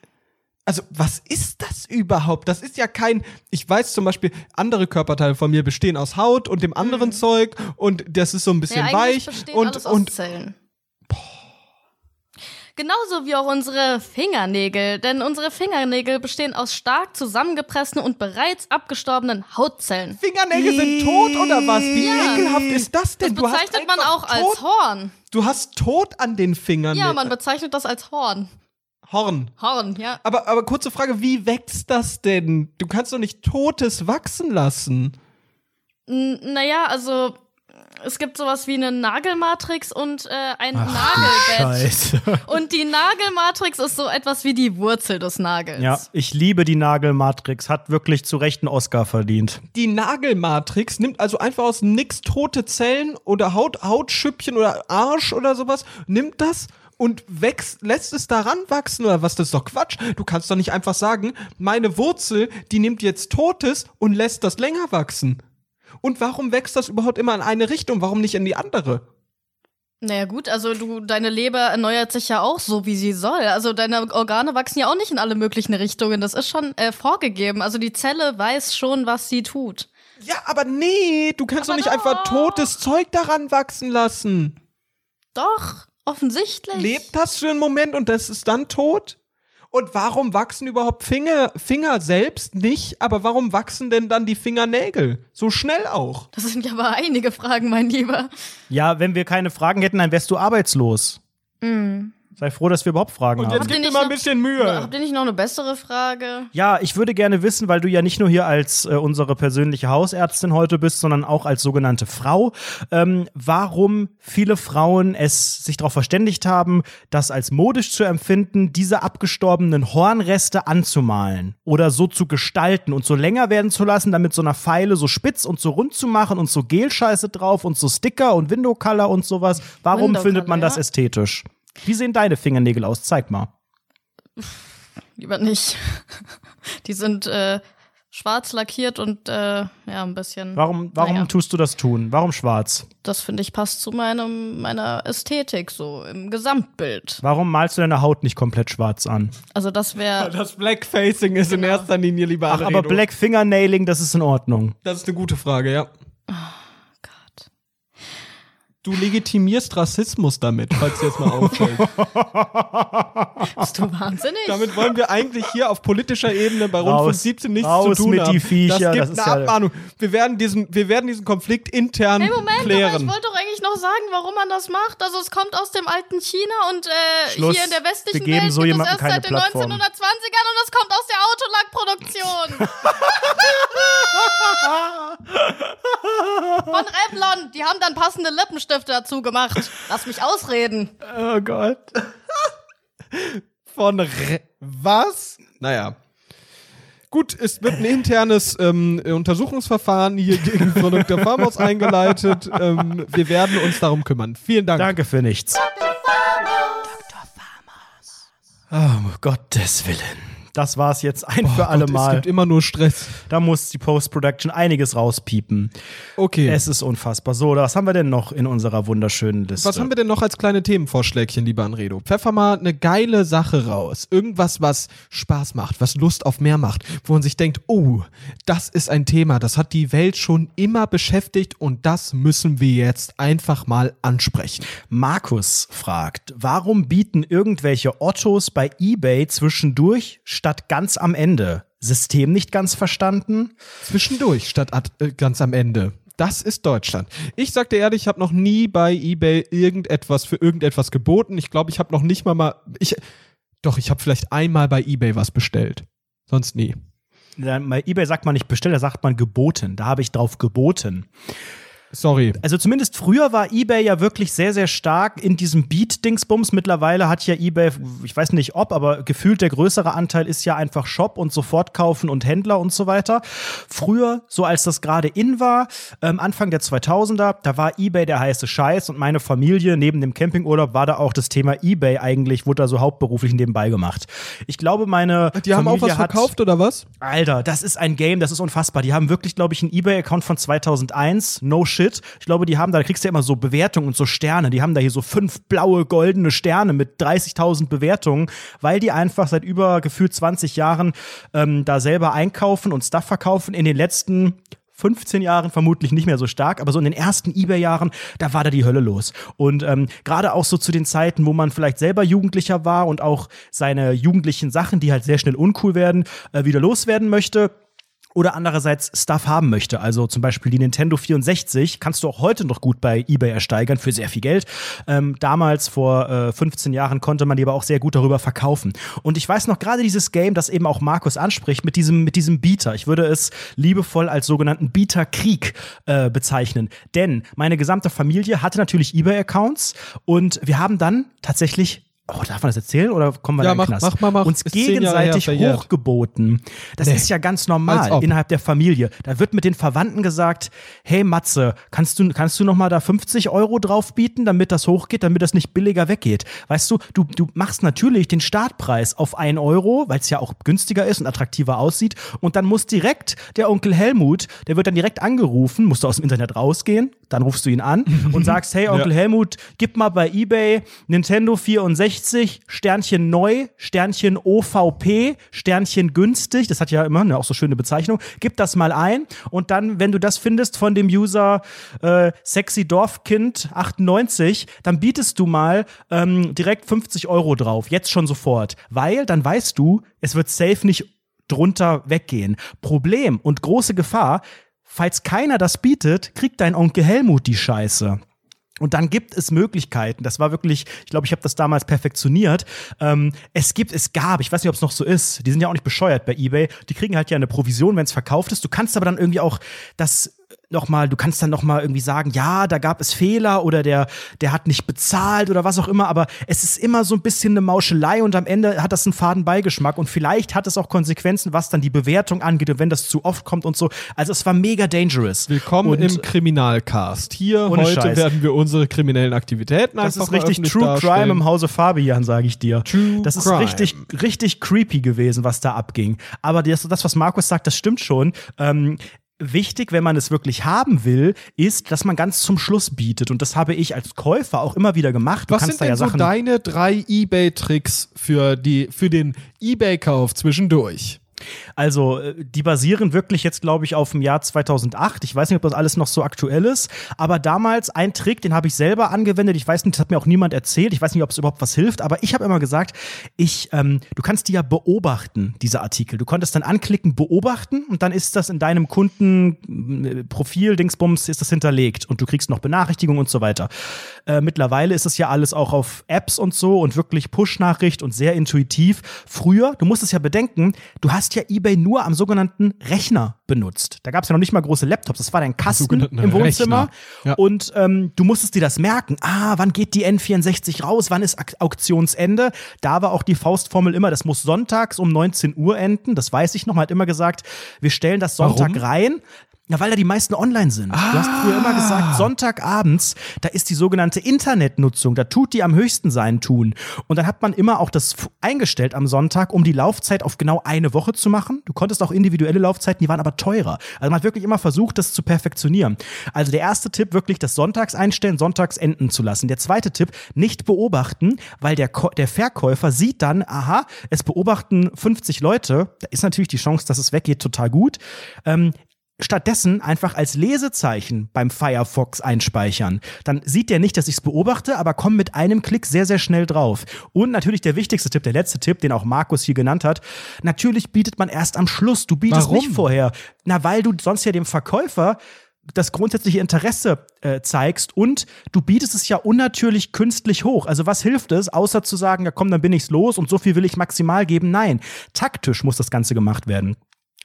Also, was ist das überhaupt? Das ist ja kein. Ich weiß zum Beispiel, andere Körperteile von mir bestehen aus Haut und dem anderen Zeug und das ist so ein bisschen Mhm. Ja, weich. Und, und Zellen. Genauso wie auch unsere Fingernägel, denn unsere Fingernägel bestehen aus stark zusammengepressten und bereits abgestorbenen Hautzellen. Fingernägel sind tot oder was? Wie Ja. ekelhaft ist das Das denn? du hast bezeichnet man auch als tot, Horn. Du hast tot an den Fingern. Ja, man bezeichnet das als Horn. Horn. Horn, ja. Aber, aber kurze Frage, wie wächst das denn? Du kannst doch nicht Totes wachsen lassen. N naja, also es gibt sowas wie eine Nagelmatrix und äh, ein Nagelbett. Scheiße. Und die Nagelmatrix ist so etwas wie die Wurzel des Nagels. Ja, ich liebe die Nagelmatrix. Hat wirklich zu Recht einen Oscar verdient. Die Nagelmatrix nimmt also einfach aus nix tote Zellen oder Haut, Hautschüppchen oder Arsch oder sowas, nimmt das und wächst, lässt es daran wachsen oder was? Das ist doch Quatsch. Du kannst doch nicht einfach sagen, meine Wurzel, die nimmt jetzt Totes und lässt das länger wachsen. Und warum wächst das überhaupt immer in eine Richtung? Warum nicht in die andere? Naja gut, also du, deine Leber erneuert sich ja auch so, wie sie soll. Also deine Organe wachsen ja auch nicht in alle möglichen Richtungen. Das ist schon äh, vorgegeben. Also die Zelle weiß schon, was sie tut. Ja, aber nee, du kannst Aber doch nicht einfach doch. totes Zeug daran wachsen lassen. Doch, offensichtlich. lebt das für einen Moment und das ist dann tot? Und warum wachsen überhaupt Finger, Finger selbst nicht, aber warum wachsen denn dann die Fingernägel? So schnell auch. Das sind ja aber einige Fragen, mein Lieber. Ja, wenn wir keine Fragen hätten, dann wärst du arbeitslos. Sei froh, dass wir überhaupt Fragen Und haben. jetzt Habt ihr gib dir nicht mal ein noch- bisschen Mühe. Habt ihr nicht noch eine bessere Frage? Ja, ich würde gerne wissen, weil du ja nicht nur hier als äh, unsere persönliche Hausärztin heute bist, sondern auch als sogenannte Frau, ähm, warum viele Frauen es sich darauf verständigt haben, das als modisch zu empfinden, diese abgestorbenen Hornreste anzumalen oder so zu gestalten und so länger werden zu lassen, damit so einer Pfeile so spitz und so rund zu machen und so Gelscheiße drauf und so Sticker und Window Color und sowas. Warum Window findet man das ja. ästhetisch? Wie sehen deine Fingernägel aus? Zeig mal. Lieber nicht. Die sind äh, schwarz lackiert und äh, ja, ein bisschen. Warum, warum naja, tust du das tun? Warum schwarz? Das finde ich passt zu meinem, meiner Ästhetik so im Gesamtbild. Warum malst du deine Haut nicht komplett schwarz an? Also das wäre. Das Blackfacing ist in Genau. erster Linie lieber Ach, aber Black Fingernailing, das ist in Ordnung. Das ist eine gute Frage, ja. Du legitimierst Rassismus damit, falls dir jetzt mal auffällt. Bist du wahnsinnig? damit wollen wir eigentlich hier auf politischer Ebene bei Rundfunk Raus- 17 nichts raus zu tun mit haben. die Viecher, das gibt das ist eine ja- Abmahnung. Wir werden diesen, wir werden diesen Konflikt intern Hey, Moment, aber klären. ich wollte doch eigentlich noch sagen, warum man das macht. Also es kommt aus dem alten China und äh, Schluss. hier in der westlichen Wir geben Welt so gibt es erst keine seit den Plattform. 1920ern und es kommt aus der Autolackproduktion. Von Revlon. Die haben dann passende Lippenstifte dazu gemacht. Lass mich ausreden. Oh Gott. Von Re was? Naja. Gut, es wird ein internes ähm, Untersuchungsverfahren hier gegen Frau Dr. Farmhaus eingeleitet. Ähm, wir werden uns darum kümmern. Vielen Dank. Danke für nichts. Oh, um Gottes Willen. Das war's jetzt ein für Oh alle Gott, Es Mal. gibt immer nur Stress. Da muss die Post-Production einiges rauspiepen. Okay. Es ist unfassbar. So, was haben wir denn noch in unserer wunderschönen Liste? Was haben wir denn noch als kleine Themenvorschlägchen, lieber Anredo? Pfeffer mal eine geile Sache raus. Irgendwas, was Spaß macht, was Lust auf mehr macht, wo man sich denkt, oh, das ist ein Thema, das hat die Welt schon immer beschäftigt und das müssen wir jetzt einfach mal ansprechen. Markus fragt, warum bieten irgendwelche Ottos bei eBay zwischendurch statt ganz am Ende? System nicht ganz verstanden? Zwischendurch statt äh, ganz am Ende. Das ist Deutschland. Ich sag dir ehrlich, ich habe noch nie bei eBay irgendetwas für irgendetwas geboten. Ich glaube, ich habe noch nicht mal mal ich doch, ich habe vielleicht einmal bei eBay was bestellt. Sonst nie. Bei eBay sagt man nicht bestellt, da sagt man geboten. Da habe ich drauf geboten. Sorry. Also zumindest früher war eBay ja wirklich sehr, sehr stark in diesem Beat-Dingsbums. Mittlerweile hat ja eBay, ich weiß nicht ob, aber gefühlt der größere Anteil ist ja einfach Shop und sofort kaufen und Händler und so weiter. Früher, so als das gerade in war, ähm, Anfang der 2000er, da war eBay der heiße Scheiß und meine Familie neben dem Campingurlaub war da auch das Thema eBay eigentlich, wurde da so hauptberuflich nebenbei gemacht. Ich glaube, meine Die haben Familie auch was hat, verkauft oder was? Alter, das ist ein Game, das ist unfassbar. Die haben wirklich, glaube ich, einen eBay-Account von 2001. No shit. Ich glaube, die haben da, da kriegst du ja immer so Bewertungen und so Sterne. Die haben da hier so fünf blaue, goldene Sterne mit 30.000 Bewertungen, weil die einfach seit über gefühlt 20 Jahren ähm, da selber einkaufen und Stuff verkaufen. In den letzten 15 Jahren vermutlich nicht mehr so stark, aber so in den ersten eBay-Jahren, da war da die Hölle los. Und ähm, gerade auch so zu den Zeiten, wo man vielleicht selber Jugendlicher war und auch seine jugendlichen Sachen, die halt sehr schnell uncool werden, äh, wieder loswerden möchte oder andererseits Stuff haben möchte. Also zum Beispiel die Nintendo 64 kannst du auch heute noch gut bei eBay ersteigern für sehr viel Geld. Ähm, damals vor äh, 15 Jahren konnte man die aber auch sehr gut darüber verkaufen. Und ich weiß noch gerade dieses Game, das eben auch Markus anspricht, mit diesem mit diesem Beater. Ich würde es liebevoll als sogenannten Beater-Krieg äh, bezeichnen, denn meine gesamte Familie hatte natürlich eBay-Accounts und wir haben dann tatsächlich Oh, darf man das erzählen oder kommen wir Ja, da in mach- Knast? mach mal, mach. Uns gegenseitig hochgeboten. Das Nee. ist ja ganz normal innerhalb der Familie. Da wird mit den Verwandten gesagt, hey Matze, kannst du, kannst du noch mal da 50 Euro drauf bieten, damit das hochgeht, damit das nicht billiger weggeht? Weißt du, du, du machst natürlich den Startpreis auf 1 Euro, weil es ja auch günstiger ist und attraktiver aussieht. Und dann muss direkt der Onkel Helmut, der wird dann direkt angerufen, musst du aus dem Internet rausgehen, dann rufst du ihn an und sagst, hey Onkel Helmut, gib mal bei eBay Nintendo 64, Sternchen neu, Sternchen OVP, Sternchen günstig, das hat ja immer ne, auch so schöne Bezeichnung, gib das mal ein und dann, wenn du das findest von dem User äh, Sexy Dorfkind 98, dann bietest du mal ähm, direkt 50 Euro drauf, jetzt schon sofort, weil dann weißt du, es wird safe nicht drunter weggehen. Problem und große Gefahr, falls keiner das bietet, kriegt dein Onkel Helmut die Scheiße. Und dann gibt es Möglichkeiten. Das war wirklich, ich glaube, ich habe das damals perfektioniert. Ähm, es gibt, es gab, ich weiß nicht, ob es noch so ist. Die sind ja auch nicht bescheuert bei eBay. Die kriegen halt ja eine Provision, wenn es verkauft ist. Du kannst aber dann irgendwie auch das noch mal, du kannst dann noch mal irgendwie sagen, ja, da gab es Fehler oder der, der hat nicht bezahlt oder was auch immer. Aber es ist immer so ein bisschen eine Mauschelei und am Ende hat das einen faden Beigeschmack und vielleicht hat es auch Konsequenzen, was dann die Bewertung angeht und wenn das zu oft kommt und so. Also es war mega dangerous. Willkommen und, im Kriminalcast. Hier heute Scheiß. werden wir unsere kriminellen Aktivitäten Das ist richtig True darstellen. Crime im Hause Fabian, sage ich dir. True das ist Crime. richtig, richtig creepy gewesen, was da abging. Aber das, das was Markus sagt, das stimmt schon. Ähm, Wichtig, wenn man es wirklich haben will, ist, dass man ganz zum Schluss bietet. Und das habe ich als Käufer auch immer wieder gemacht. Du Was kannst sind da denn ja so deine drei eBay-Tricks für, die, für den eBay-Kauf zwischendurch? Also, äh, die basieren wirklich jetzt, glaube ich, auf dem Jahr 2008. Ich weiß nicht, ob das alles noch so aktuell ist. Aber damals ein Trick, den habe ich selber angewendet. Ich weiß nicht, das hat mir auch niemand erzählt. Ich weiß nicht, ob es überhaupt was hilft. Aber ich habe immer gesagt, ich, ähm, du kannst die ja beobachten, diese Artikel. Du konntest dann anklicken, beobachten und dann ist das in deinem Kundenprofil, Dingsbums, ist das hinterlegt und du kriegst noch Benachrichtigungen und so weiter. Äh, mittlerweile ist es ja alles auch auf Apps und so und wirklich Push-Nachricht und sehr intuitiv. Früher, du musst es ja bedenken, du hast ja eBay nur am sogenannten Rechner benutzt. Da gab es ja noch nicht mal große Laptops. Das war dein Kasten im Wohnzimmer. Ja. Und ähm, du musstest dir das merken. Ah, wann geht die N64 raus? Wann ist Auktionsende? Da war auch die Faustformel immer, das muss sonntags um 19 Uhr enden. Das weiß ich noch. Man hat immer gesagt, wir stellen das Sonntag Warum? rein. Ja, weil da die meisten online sind. Du hast früher immer gesagt, Sonntagabends, da ist die sogenannte Internetnutzung, da tut die am höchsten sein tun. Und dann hat man immer auch das eingestellt am Sonntag, um die Laufzeit auf genau eine Woche zu machen. Du konntest auch individuelle Laufzeiten, die waren aber teurer. Also man hat wirklich immer versucht, das zu perfektionieren. Also der erste Tipp, wirklich das Sonntags einstellen, sonntags enden zu lassen. Der zweite Tipp, nicht beobachten, weil der, Ko der Verkäufer sieht dann, aha, es beobachten 50 Leute. Da ist natürlich die Chance, dass es weggeht, total gut. Ähm, stattdessen einfach als Lesezeichen beim Firefox einspeichern. Dann sieht der nicht, dass ich es beobachte, aber komm mit einem Klick sehr, sehr schnell drauf. Und natürlich der wichtigste Tipp, der letzte Tipp, den auch Markus hier genannt hat. Natürlich bietet man erst am Schluss. Du bietest Warum? nicht vorher. Na, weil du sonst ja dem Verkäufer das grundsätzliche Interesse äh, zeigst und du bietest es ja unnatürlich künstlich hoch. Also was hilft es, außer zu sagen, ja komm, dann bin ich's los und so viel will ich maximal geben? Nein, taktisch muss das Ganze gemacht werden.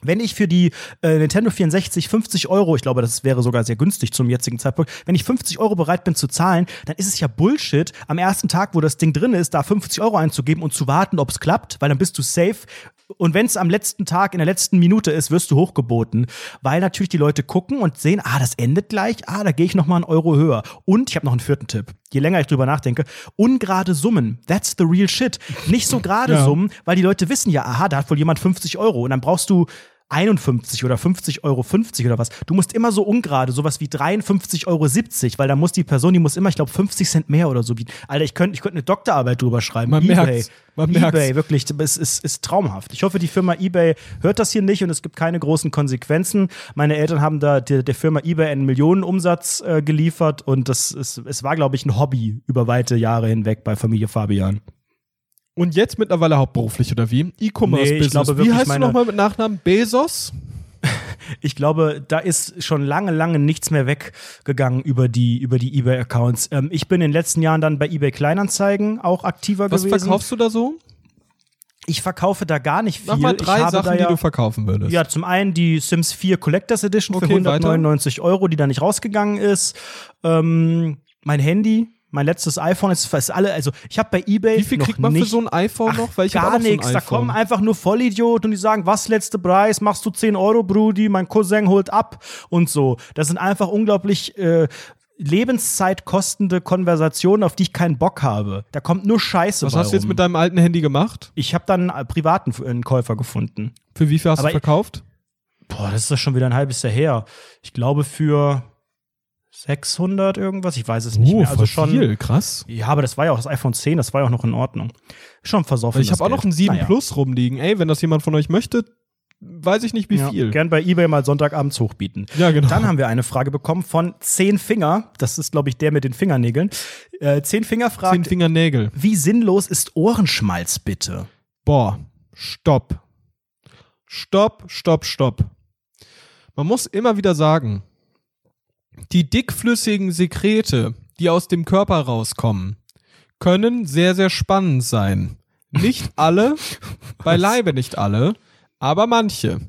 Wenn ich für die äh, Nintendo 64 50 Euro, ich glaube, das wäre sogar sehr günstig zum jetzigen Zeitpunkt, wenn ich 50 Euro bereit bin zu zahlen, dann ist es ja Bullshit, am ersten Tag, wo das Ding drin ist, da 50 Euro einzugeben und zu warten, ob es klappt, weil dann bist du safe. Und wenn es am letzten Tag, in der letzten Minute ist, wirst du hochgeboten, weil natürlich die Leute gucken und sehen, ah, das endet gleich, ah, da gehe ich noch mal einen Euro höher. Und ich habe noch einen vierten Tipp. Je länger ich drüber nachdenke, ungerade Summen, that's the real shit. Nicht so gerade Ja. Summen, weil die Leute wissen ja, aha, da hat wohl jemand 50 Euro und dann brauchst du 51 oder 50 Euro 50 oder was. Du musst immer so ungerade, sowas wie 53 Euro 70, weil da muss die Person, die muss immer, ich glaube, 50 Cent mehr oder so bieten. Alter, ich könnte ich könnte eine Doktorarbeit drüber schreiben. Man eBay. merkt's. Man merkt's. eBay, wirklich, es ist, ist traumhaft. Ich hoffe, die Firma eBay hört das hier nicht und es gibt keine großen Konsequenzen. Meine Eltern haben da der, der Firma eBay einen Millionenumsatz äh, geliefert und das ist, es war, glaube ich, ein Hobby über weite Jahre hinweg bei Familie Fabian. Und jetzt mittlerweile hauptberuflich, oder wie? Nee, E-Commerce-Business. glaube wie heißt du meine- nochmal mit Nachnamen? Bezos? Ich glaube, da ist schon lange, lange nichts mehr weggegangen über die, über die eBay-Accounts. Ähm, ich bin in den letzten Jahren dann bei eBay Kleinanzeigen auch aktiver Was gewesen. verkaufst du da so? Ich verkaufe da gar nicht viel. Mach mal drei Sachen, ja, die du verkaufen würdest. Ja, zum einen die Sims 4 Collectors Edition für Okay, 199 Euro, die da nicht rausgegangen ist. Ähm, mein Handy, mein letztes iPhone ist fast alle, also ich habe bei eBay Wie viel kriegt man nicht für so ein iPhone Ach, noch? Weil ich gar noch so nichts. da kommen einfach nur Vollidioten und die sagen, was letzte Preis, machst du 10 Euro, Brudi, mein Cousin holt ab und so. Das sind einfach unglaublich äh, Lebenszeit kostende Konversationen, auf die ich keinen Bock habe. Da kommt nur Scheiße Was hast du jetzt rum. mit deinem alten Handy gemacht? Ich habe dann einen privaten einen Käufer gefunden. Für wie viel hast Aber du verkauft? Boah, das ist doch schon wieder ein halbes Jahr her. Ich glaube für 600 irgendwas, ich weiß es nicht mehr. Also schon. viel, krass. Ja, aber das war ja auch das iPhone 10, das war ja auch noch in Ordnung. Schon versoffen. Ich habe auch noch ein 7 naja. Plus rumliegen. Ey, wenn das jemand von euch möchte, weiß ich nicht wie Ja, viel. Gern bei eBay mal Sonntagabends hochbieten. Ja, genau. Dann haben wir eine Frage bekommen von Zehn Finger. Das ist, glaube ich, der mit den Fingernägeln. Äh, Zehn Finger fragt, Zehn Fingernägel. wie sinnlos ist Ohrenschmalz bitte? Boah, stopp. Stopp, stopp, stopp. Man muss immer wieder sagen, die dickflüssigen Sekrete, die aus dem Körper rauskommen, können sehr, sehr spannend sein. Nicht alle, beileibe nicht alle, aber manche.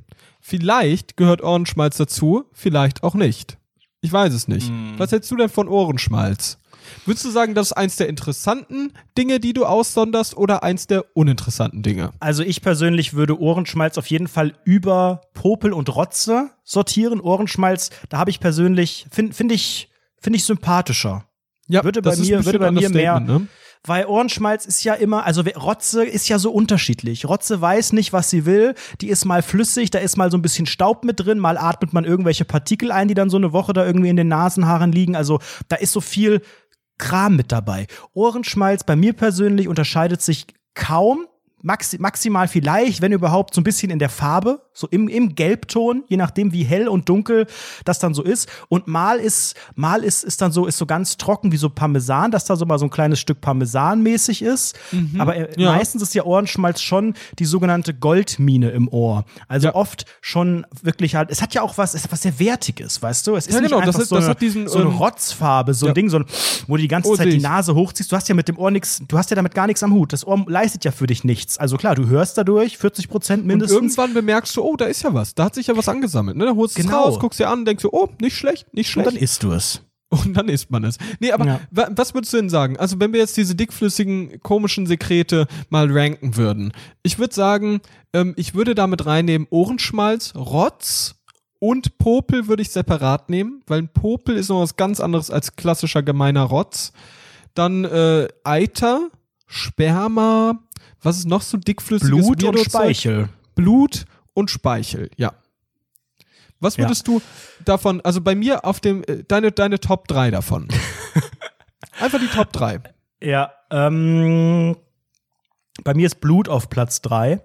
Vielleicht gehört Ohrenschmalz dazu, vielleicht auch nicht. Ich weiß es nicht. Was hältst du denn von Ohrenschmalz? Würdest du sagen, das ist eins der interessanten Dinge, die du aussonderst, oder eins der uninteressanten Dinge? Also ich persönlich würde Ohrenschmalz auf jeden Fall über Popel und Rotze sortieren. Ohrenschmalz, da habe ich persönlich, finde find ich, finde ich sympathischer. Ja, Würde bei mir- würde bei mir mehr- Ne? Weil Ohrenschmalz ist ja immer, also Rotze ist ja so unterschiedlich. Rotze weiß nicht, was sie will. Die ist mal flüssig, da ist mal so ein bisschen Staub mit drin, mal atmet man irgendwelche Partikel ein, die dann so eine Woche da irgendwie in den Nasenhaaren liegen. Also da ist so viel Kram mit dabei. Ohrenschmalz bei mir persönlich unterscheidet sich kaum. Maxi maximal vielleicht, wenn überhaupt, so ein bisschen in der Farbe, so im, im Gelbton, je nachdem, wie hell und dunkel das dann so ist. Und mal ist, mal ist, ist dann so, ist so ganz trocken wie so Parmesan, dass da so mal so ein kleines Stück Parmesan mäßig ist. Aber äh, Ja. meistens ist ja Ohrenschmalz schon die sogenannte Goldmine im Ohr. Also Ja. oft schon wirklich halt, es hat ja auch was, es hat was sehr Wertiges, weißt du? Es ist Ja, nicht genau, das einfach ist- so, eine, diesen, so eine ähm, Rotzfarbe, so ein. Ding, so ein, wo du die ganze Oh, Zeit die. Nase hochziehst. Du hast ja mit dem Ohr nichts, du hast ja damit gar nichts am Hut. Das Ohr leistet ja für dich nichts. Also klar, du hörst dadurch 40 Prozent Und mindestens. irgendwann bemerkst du, oh, da ist ja was. Da hat sich ja was angesammelt. Ne? Da holst du es Genau. raus, guckst dir an, denkst du, oh, nicht schlecht, nicht und schlecht. dann isst du es. Und dann isst man es. Nee, aber Ja. wa was würdest du denn sagen? Also, wenn wir jetzt diese dickflüssigen, komischen Sekrete mal ranken würden. Ich würde sagen, ähm, ich würde damit reinnehmen Ohrenschmalz, Rotz Und Popel würde ich separat nehmen, weil ein Popel ist noch was ganz anderes als klassischer gemeiner Rotz. Dann äh, Eiter, Sperma, was ist noch so dickflüssiges Blut und? Speichel. Blut und Speichel, ja. Was Ja. würdest du davon, also bei mir auf dem, äh, deine, deine Top 3 davon. Einfach die Top 3. Ja, ähm, bei mir ist Blut auf Platz drei.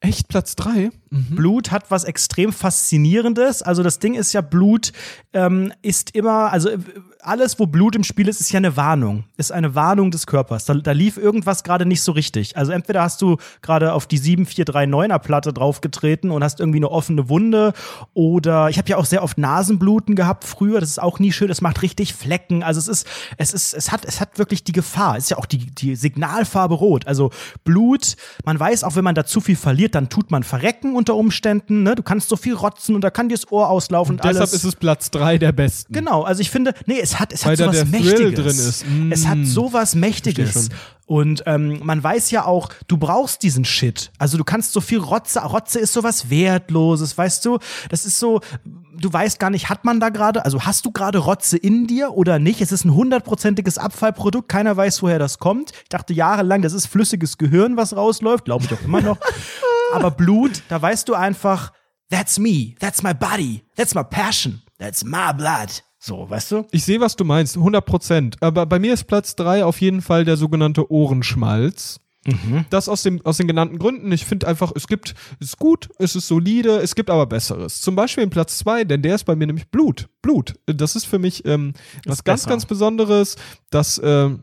Echt Platz 3? Blut hat was extrem Faszinierendes. Also das Ding ist ja, Blut ähm, ist immer, also äh, alles, wo Blut im Spiel ist, ist ja eine Warnung. Ist eine Warnung des Körpers. Da, da lief irgendwas gerade nicht so richtig. Also entweder hast du gerade auf die 7439er Platte draufgetreten und hast irgendwie eine offene Wunde oder ich habe ja auch sehr oft Nasenbluten gehabt früher. Das ist auch nie schön. Es macht richtig Flecken. Also es ist, es ist, es hat, es hat wirklich die Gefahr. Es ist ja auch die, die Signalfarbe rot. Also Blut, man weiß auch, wenn man da zu viel verliert, dann tut man verrecken unter Umständen. Ne? Du kannst so viel rotzen und da kann dir das Ohr auslaufen und, Deshalb alles. ist es Platz 3 der besten. Genau, also ich finde, nee, es hat, es Weil hat sowas Mächtiges. drin ist. Mm. Es hat sowas Mächtiges. Und ähm, man weiß ja auch, du brauchst diesen Shit. Also du kannst so viel Rotze, Rotze ist sowas Wertloses, weißt du? Das ist so, du weißt gar nicht, hat man da gerade, also hast du gerade Rotze in dir oder nicht? Es ist ein hundertprozentiges Abfallprodukt, keiner weiß, woher das kommt. Ich dachte jahrelang, das ist flüssiges Gehirn, was rausläuft, glaube ich auch immer noch. Aber Blut, da weißt du einfach, that's me, that's my body, that's my passion, that's my blood. So, weißt du? Ich sehe, was du meinst, 100 Prozent. Aber bei mir ist Platz 3 auf jeden Fall der sogenannte Ohrenschmalz. Das aus, dem, aus den genannten Gründen. Ich finde einfach, es gibt, es ist gut, es ist solide, es gibt aber Besseres. Zum Beispiel in Platz 2, denn der ist bei mir nämlich Blut. Blut. Das ist für mich ähm, was ganz, besser. ganz Besonderes. Das, ähm,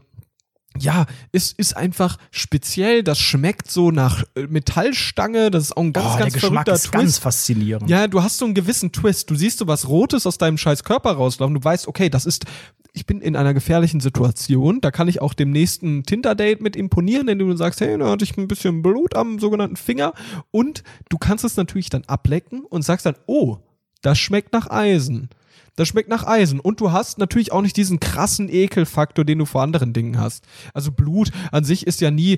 ja, es ist einfach speziell, das schmeckt so nach äh, Metallstange, das ist auch ein ganz, oh, der ganz Geschmack verrückter ist ganz Twist. faszinierend. Ja, du hast so einen gewissen Twist. Du siehst so was Rotes aus deinem scheiß Körper rauslaufen. Du weißt, okay, das ist, ich bin in einer gefährlichen Situation. Da kann ich auch dem nächsten Tinder-Date mit imponieren, indem du sagst, hey, da hatte ich ein bisschen Blut am sogenannten Finger. Und du kannst es natürlich dann ablecken und sagst dann, oh, das schmeckt nach Eisen. Das schmeckt nach Eisen. Und du hast natürlich auch nicht diesen krassen Ekelfaktor, den du vor anderen Dingen hast. Also Blut an sich ist ja nie,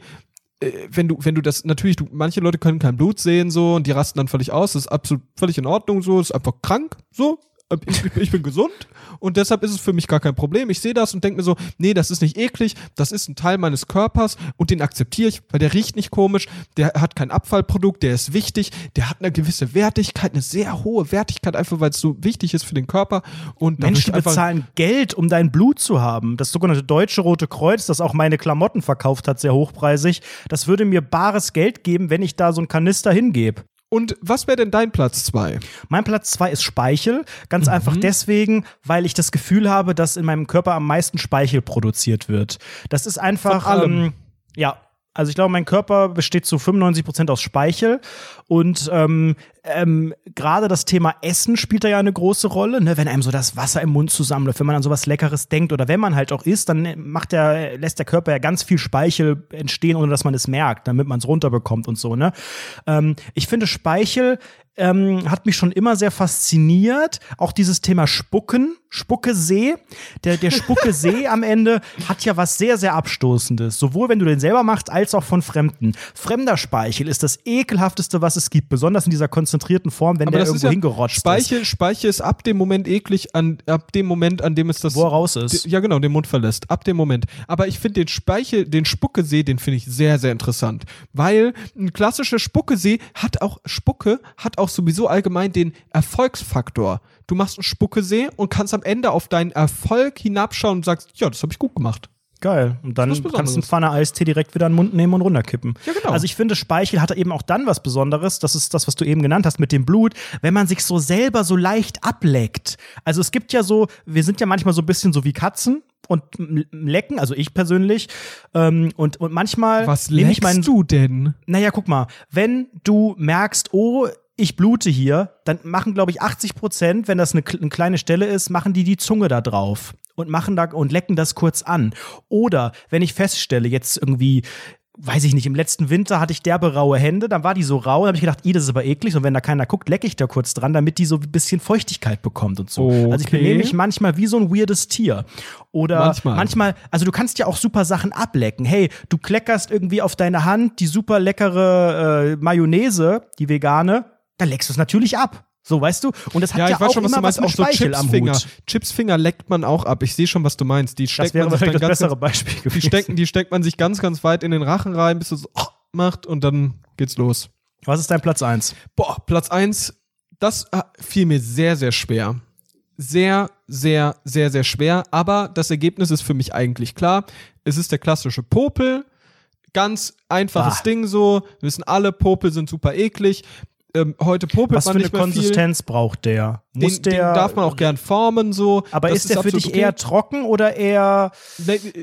äh, wenn du, wenn du das, natürlich, du, manche Leute können kein Blut sehen, so, und die rasten dann völlig aus. Das ist absolut völlig in Ordnung, so, ist einfach krank, so. Äh, Ich, ich, bin gesund und deshalb ist es für mich gar kein Problem. Ich sehe das und denke mir so, nee, das ist nicht eklig, das ist ein Teil meines Körpers und den akzeptiere ich, weil der riecht nicht komisch, der hat kein Abfallprodukt, der ist wichtig, der hat eine gewisse Wertigkeit, eine sehr hohe Wertigkeit, einfach weil es so wichtig ist für den Körper. Und Menschen bezahlen Geld, um dein Blut zu haben. Das sogenannte Deutsche Rote Kreuz, das auch meine Klamotten verkauft hat, sehr hochpreisig, das würde mir bares Geld geben, wenn ich da so einen Kanister hingebe. Und was wäre denn dein Platz zwei? Mein Platz zwei ist Speichel. Mhm. Ganz einfach deswegen, weil ich das Gefühl habe, dass in meinem Körper am meisten Speichel produziert wird. Das ist einfach. Ähm, ja. Also ich glaube, mein Körper besteht zu 95 Prozent aus Speichel und ähm, ähm, gerade das Thema Essen spielt da ja eine große Rolle, ne? wenn einem so das Wasser im Mund zusammenläuft, wenn man an sowas Leckeres denkt oder wenn man halt auch isst, dann macht der, lässt der Körper ja ganz viel Speichel entstehen, ohne dass man es merkt, damit man es runterbekommt und so. Ne? Ähm, ich finde Speichel ähm, hat mich schon immer sehr fasziniert. Auch dieses Thema Spucken, Spuckesee. Der, der Spuckesee am Ende hat ja was sehr, sehr Abstoßendes. Sowohl wenn du den selber machst, als auch von Fremden. Fremder Speichel ist das ekelhafteste, was es gibt. Besonders in dieser konzentrierten Form, wenn Aber der ist irgendwo ja, hingerotscht ist. Speichel, Speichel ist ab dem Moment eklig, an, ab dem Moment, an dem es das. Wo er raus ist. Ja, genau, den Mund verlässt. Ab dem Moment. Aber ich finde den Speichel, den Spuckesee, den finde ich sehr, sehr interessant. Weil ein klassischer Spuckesee hat auch, Spucke hat auch sowieso allgemein den Erfolgsfaktor. Du machst einen Spuckesee und kannst am Ende auf deinen Erfolg hinabschauen und sagst, ja, das habe ich gut gemacht. Geil. Und dann kannst du einen Pfanne Eistee direkt wieder in den Mund nehmen und runterkippen. Ja, genau. Also ich finde, Speichel hat eben auch dann was Besonderes. Das ist das, was du eben genannt hast mit dem Blut, wenn man sich so selber so leicht ableckt. Also es gibt ja so, wir sind ja manchmal so ein bisschen so wie Katzen und lecken, also ich persönlich. Ähm, und, und manchmal Was leckst meinen du denn? naja, guck mal, wenn du merkst, oh, ich blute hier, dann machen, glaube ich, 80 Prozent, wenn das eine, eine kleine Stelle ist, machen die die Zunge da drauf und machen da und lecken das kurz an. Oder wenn ich feststelle, jetzt irgendwie weiß ich nicht, im letzten Winter hatte ich derbe raue Hände, dann war die so rau, dann habe ich gedacht, i, das ist aber eklig und wenn da keiner guckt, lecke ich da kurz dran, damit die so ein bisschen Feuchtigkeit bekommt und so. Also ich Okay. benehme mich manchmal wie so ein weirdes Tier. Oder Manchmal. manchmal, also du kannst ja auch super Sachen ablecken. Hey, du kleckerst irgendwie auf deine Hand die super leckere äh, Mayonnaise, die vegane, dann leckst du es natürlich ab. So, weißt du? Und das hat Ja, ja, ich weiß auch schon, was immer du meinst. was Auch so Chipsfinger. Chipsfinger leckt man auch ab. Ich sehe schon, was du meinst. Die Das steckt wäre man sich dann das ganz, bessere Beispiel die gewesen. stecken, die steckt man sich ganz, ganz weit in den Rachen rein, bis es so macht und dann geht's los. Was ist dein Platz 1? Boah, Platz eins, das äh, fiel mir sehr, sehr schwer. Sehr, sehr, sehr, sehr schwer. Aber das Ergebnis ist für mich eigentlich klar. Es ist der klassische Popel. Ganz einfaches Ah. Ding so. Wir wissen alle, Popel sind super eklig. Ähm, heute popelt Was man für eine Konsistenz braucht der? Muss Den, der den darf man auch gern formen so. Aber Das ist der für absolut dich okay. eher trocken oder eher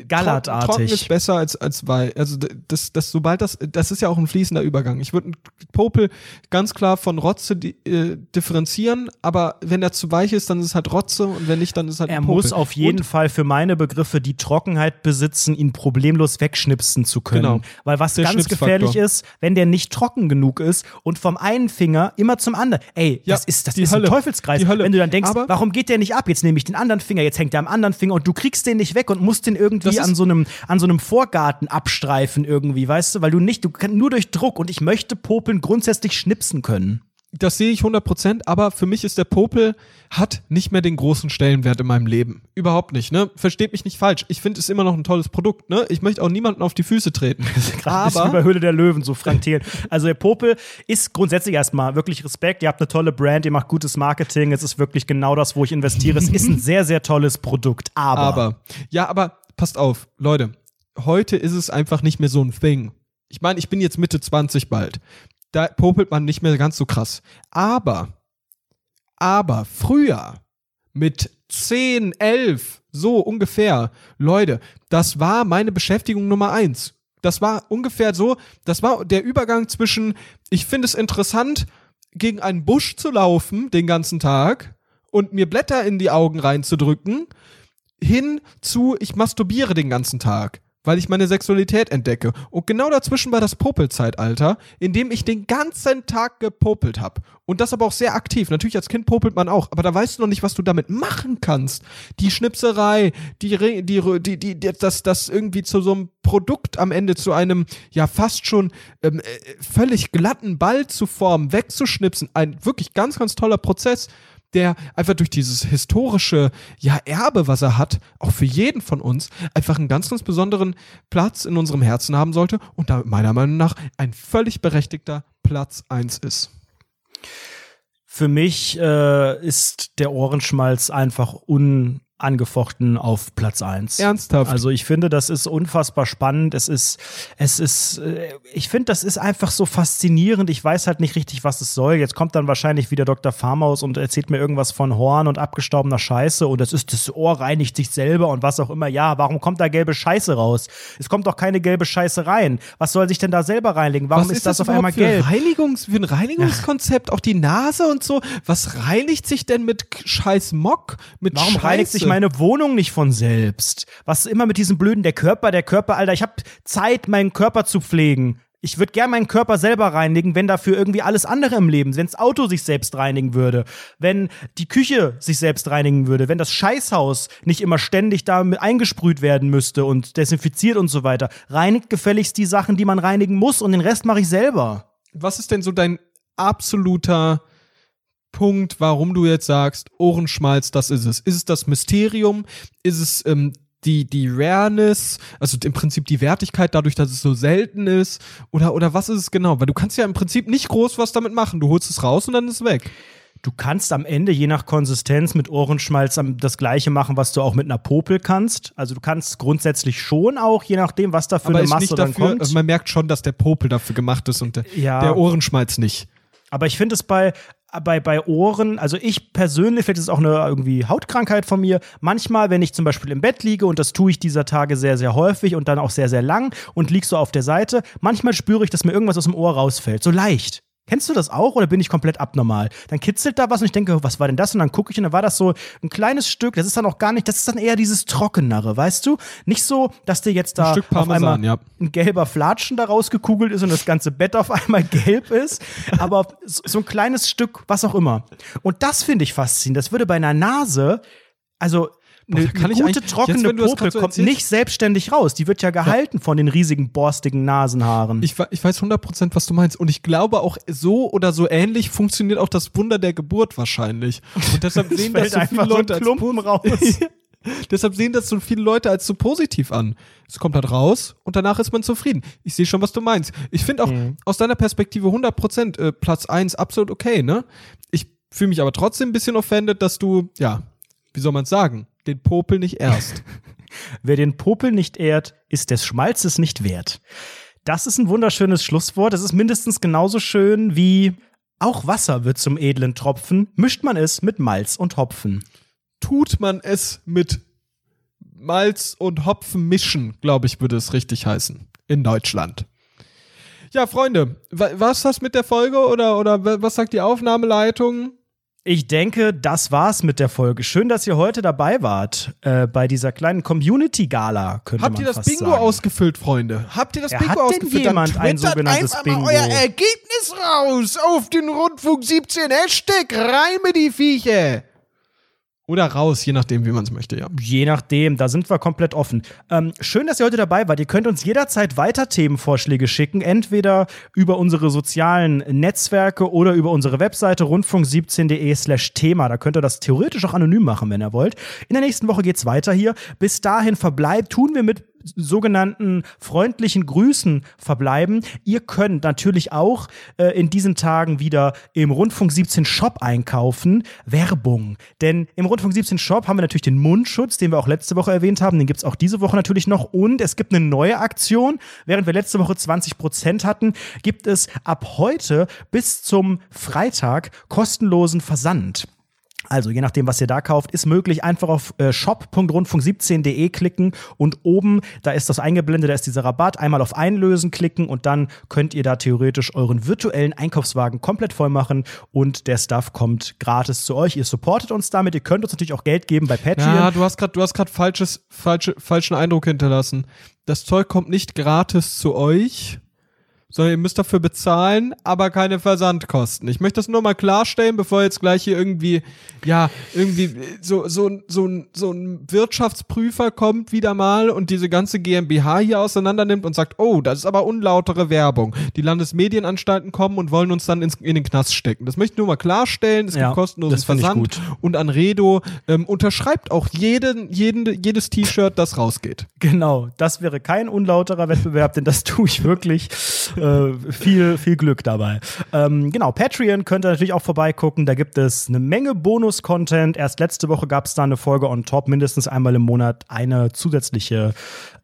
Gallertartig. Trocken ist besser als, als Weich. Also das, das, sobald das, das ist ja auch ein fließender Übergang. Ich würde Popel ganz klar von Rotze äh, differenzieren, aber wenn er zu weich ist, dann ist es halt Rotze und wenn nicht, dann ist es halt er Popel. muss auf jeden und, Fall für meine Begriffe die Trockenheit besitzen, ihn problemlos wegschnipsen zu können. Genau. Weil was Der ganz gefährlich ist, wenn der nicht trocken genug ist und vom einen Finger immer zum anderen. Ey, Ja, das ist das ist Hölle. ein Teufelskreis. Die Hölle. Wenn du dann denkst, Aber- warum geht der nicht ab? Jetzt nehme ich den anderen Finger, jetzt hängt der am anderen Finger und du kriegst den nicht weg und musst den irgendwie an so einem an so einem Vorgarten abstreifen irgendwie, weißt du, weil du nicht, du kannst nur durch Druck und ich möchte Popeln grundsätzlich schnipsen können. Das sehe ich 100%, aber für mich ist der Popel hat nicht mehr den großen Stellenwert in meinem Leben. Überhaupt nicht, ne? Versteht mich nicht falsch. Ich finde es immer noch ein tolles Produkt, ne? Ich möchte auch niemanden auf die Füße treten. Bisschen über Höhle der Löwen, so Frank Thelen. Also der Popel ist grundsätzlich erstmal wirklich Respekt. Ihr habt eine tolle Brand, ihr macht gutes Marketing. Es ist wirklich genau das, wo ich investiere. Es ist ein sehr, sehr tolles Produkt. Aber, Aber, ja, aber passt auf, Leute. Heute ist es einfach nicht mehr so ein Thing. Ich meine, ich bin jetzt Mitte 20 bald. Da popelt man nicht mehr ganz so krass. Aber, aber früher mit 10, 11, so ungefähr, Leute, das war meine Beschäftigung Nummer eins. Das war ungefähr so, das war der Übergang zwischen, ich finde es interessant, gegen einen Busch zu laufen den ganzen Tag und mir Blätter in die Augen reinzudrücken, hin zu, ich masturbiere den ganzen Tag, weil ich meine Sexualität entdecke. Und genau dazwischen war das Popelzeitalter, in dem ich den ganzen Tag gepopelt habe. Und das aber auch sehr aktiv. Natürlich als Kind popelt man auch, aber da weißt du noch nicht, was du damit machen kannst. Die Schnipserei, die, die, die, die das, das irgendwie zu so einem Produkt am Ende, zu einem ja fast schon ähm, äh, völlig glatten Ball zu formen, wegzuschnipsen. Ein wirklich ganz, ganz toller Prozess der einfach durch dieses historische ja, Erbe, was er hat, auch für jeden von uns, einfach einen ganz, ganz besonderen Platz in unserem Herzen haben sollte und damit meiner Meinung nach ein völlig berechtigter Platz 1 ist. für mich äh, ist der Ohrenschmalz einfach unangefochten auf Platz 1. Ernsthaft. Also ich finde, das ist unfassbar spannend. Es ist, es ist, äh, ich finde, das ist einfach so faszinierend. Ich weiß halt nicht richtig, was es soll. Jetzt kommt dann wahrscheinlich wieder Dr. Farmaus und erzählt mir irgendwas von Horn und abgestaubener Scheiße und das ist, das Ohr reinigt sich selber und was auch immer. Ja, warum kommt da gelbe Scheiße raus? Es kommt doch keine gelbe Scheiße rein. Was soll sich denn da selber reinlegen? Warum ist, das, auf überhaupt einmal für gelb? Reinigungs, für ein Reinigungskonzept? Auch die Nase und so. Was reinigt sich denn mit scheiß Mock? Mit Warum Scheiße? reinigt sich meine Wohnung nicht von selbst? Was immer mit diesem blöden, der Körper, der Körper, Alter, ich habe Zeit, meinen Körper zu pflegen. Ich würde gern meinen Körper selber reinigen, wenn dafür irgendwie alles andere im Leben, wenn das Auto sich selbst reinigen würde, wenn die Küche sich selbst reinigen würde, wenn das Scheißhaus nicht immer ständig da eingesprüht werden müsste und desinfiziert und so weiter. Reinigt gefälligst die Sachen, die man reinigen muss und den Rest mache ich selber. Was ist denn so dein absoluter Punkt, warum du jetzt sagst, Ohrenschmalz, das ist es? Ist es das Mysterium? Ist es ähm, die, die Rareness, also im Prinzip die Wertigkeit dadurch, dass es so selten ist? Oder, oder was ist es genau? Weil du kannst ja im Prinzip nicht groß was damit machen. Du holst es raus und dann ist es weg. Du kannst am Ende, je nach Konsistenz, mit Ohrenschmalz das gleiche machen, was du auch mit einer Popel kannst. Also du kannst grundsätzlich schon auch, je nachdem, was da für Aber eine Masse nicht dann dafür, kommt. also man merkt schon, dass der Popel dafür gemacht ist und der, Ja. der Ohrenschmalz nicht. Aber ich finde es bei, bei, bei Ohren, also ich persönlich, vielleicht ist es auch eine irgendwie Hautkrankheit von mir, manchmal, wenn ich zum Beispiel im Bett liege, und das tue ich dieser Tage sehr, sehr häufig und dann auch sehr, sehr lang und lieg so auf der Seite, manchmal spüre ich, dass mir irgendwas aus dem Ohr rausfällt. So leicht. Kennst du das auch oder bin ich komplett abnormal? Dann kitzelt da was und ich denke, was war denn das? Und dann gucke ich und dann war das so ein kleines Stück. Das ist dann auch gar nicht, das ist dann eher dieses Trockenere, weißt du? Nicht so, dass dir jetzt da Ein auf einmal ja. ein gelber Flatschen da rausgekugelt ist und das ganze Bett auf einmal gelb ist, aber so ein kleines Stück, was auch immer. Und das finde ich faszinierend. Das würde bei einer Nase, also Eine, kann eine gute jetzt, trockene Popel so kommt erzählst- nicht selbstständig raus. Die wird ja gehalten von den riesigen borstigen Nasenhaaren. Ich, ich weiß 100%, was du meinst. Und ich glaube auch, so oder so ähnlich funktioniert auch das Wunder der Geburt wahrscheinlich. Und deshalb Es sehen das so viele so Leute als Klumpen raus. Deshalb sehen das so viele Leute als so positiv an. Es kommt halt raus und danach ist man zufrieden. Ich sehe schon, was du meinst. Ich finde auch Mhm. aus deiner Perspektive 100% äh, Platz 1 absolut okay, ne? Ich fühle mich aber trotzdem ein bisschen offended, dass du, ja, wie soll man es sagen, den Popel nicht erst. Wer den Popel nicht ehrt, ist des Schmalzes nicht wert. Das ist ein wunderschönes Schlusswort. Es ist mindestens genauso schön wie auch Wasser wird zum edlen Tropfen, mischt man es mit Malz und Hopfen. Tut man es mit Malz und Hopfen mischen, glaube ich, würde es richtig heißen. In Deutschland. Ja, Freunde, wa was das mit der Folge oder, oder wa- was sagt die Aufnahmeleitung? Ich denke, das war's mit der Folge. Schön, dass ihr heute dabei wart äh, bei dieser kleinen Community-Gala, könnte Habt man ihr das Bingo sagen. ausgefüllt, Freunde? Habt ihr das Ja, Bingo hat denn ausgefüllt? jemand Dann ein sogenanntes einfach mal Bingo? euer Ergebnis raus auf den Rundfunk 17 Hashtag Reime die Viecher. Oder raus, je nachdem, wie man es möchte, ja. Je nachdem, da sind wir komplett offen. Ähm, schön, dass ihr heute dabei wart. Ihr könnt uns jederzeit weiter Themenvorschläge schicken, entweder über unsere sozialen Netzwerke oder über unsere Webseite rundfunk17.de slash Thema. Da könnt ihr das theoretisch auch anonym machen, wenn ihr wollt. In der nächsten Woche geht's weiter hier. Bis dahin verbleibt, tun wir mit sogenannten freundlichen Grüßen verbleiben. Ihr könnt natürlich auch äh, in diesen Tagen wieder im Rundfunk 17 Shop einkaufen. Werbung. Denn im Rundfunk 17 Shop haben wir natürlich den Mundschutz, den wir auch letzte Woche erwähnt haben. Den gibt's auch diese Woche natürlich noch. Und es gibt eine neue Aktion. Während wir letzte Woche 20% hatten, gibt es ab heute bis zum Freitag kostenlosen Versand. Also, je nachdem, was ihr da kauft, ist möglich. Einfach auf äh, shop.rundfunk17.de klicken und oben, da ist das eingeblendet, da ist dieser Rabatt. Einmal auf Einlösen klicken und dann könnt ihr da theoretisch euren virtuellen Einkaufswagen komplett voll machen und der Stuff kommt gratis zu euch. Ihr supportet uns damit. Ihr könnt uns natürlich auch Geld geben bei Patreon. Ja, du hast gerade, du hast gerade falsches, falsche, falschen Eindruck hinterlassen. Das Zeug kommt nicht gratis zu euch, sondern ihr müsst dafür bezahlen, aber keine Versandkosten. Ich möchte das nur mal klarstellen, bevor jetzt gleich hier irgendwie, ja, irgendwie so, so, so, ein- so ein Wirtschaftsprüfer kommt wieder mal und diese ganze GmbH hier auseinander nimmt und sagt, oh, das ist aber unlautere Werbung. Die Landesmedienanstalten kommen und wollen uns dann ins, in den Knast stecken. Das möchte ich nur mal klarstellen. Es Ja, gibt kostenlosen Versand gut. und Anredo ähm, unterschreibt auch jeden, jeden, jedes T-Shirt, das rausgeht. Genau, das wäre kein unlauterer Wettbewerb, denn das tue ich wirklich. Äh, viel, viel Glück dabei. Ähm, genau, Patreon könnt ihr natürlich auch vorbeigucken. Da gibt es eine Menge Bonus-Content. Erst letzte Woche gab es da eine Folge on top, mindestens einmal im Monat eine zusätzliche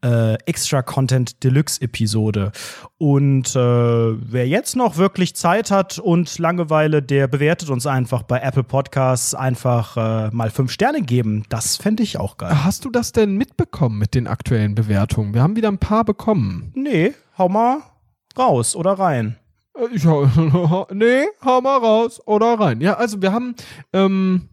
äh, Extra-Content-Deluxe-Episode. Und äh, wer jetzt noch wirklich Zeit hat und Langeweile, der bewertet uns einfach bei Apple Podcasts einfach äh, mal fünf Sterne geben. Das fände ich auch geil. Hast du das denn mitbekommen mit den aktuellen Bewertungen? Wir haben wieder ein paar bekommen. Nee, hau mal raus oder rein. Äh, Ich, hau- nee, hau mal raus oder rein. Ja, also wir haben, ähm,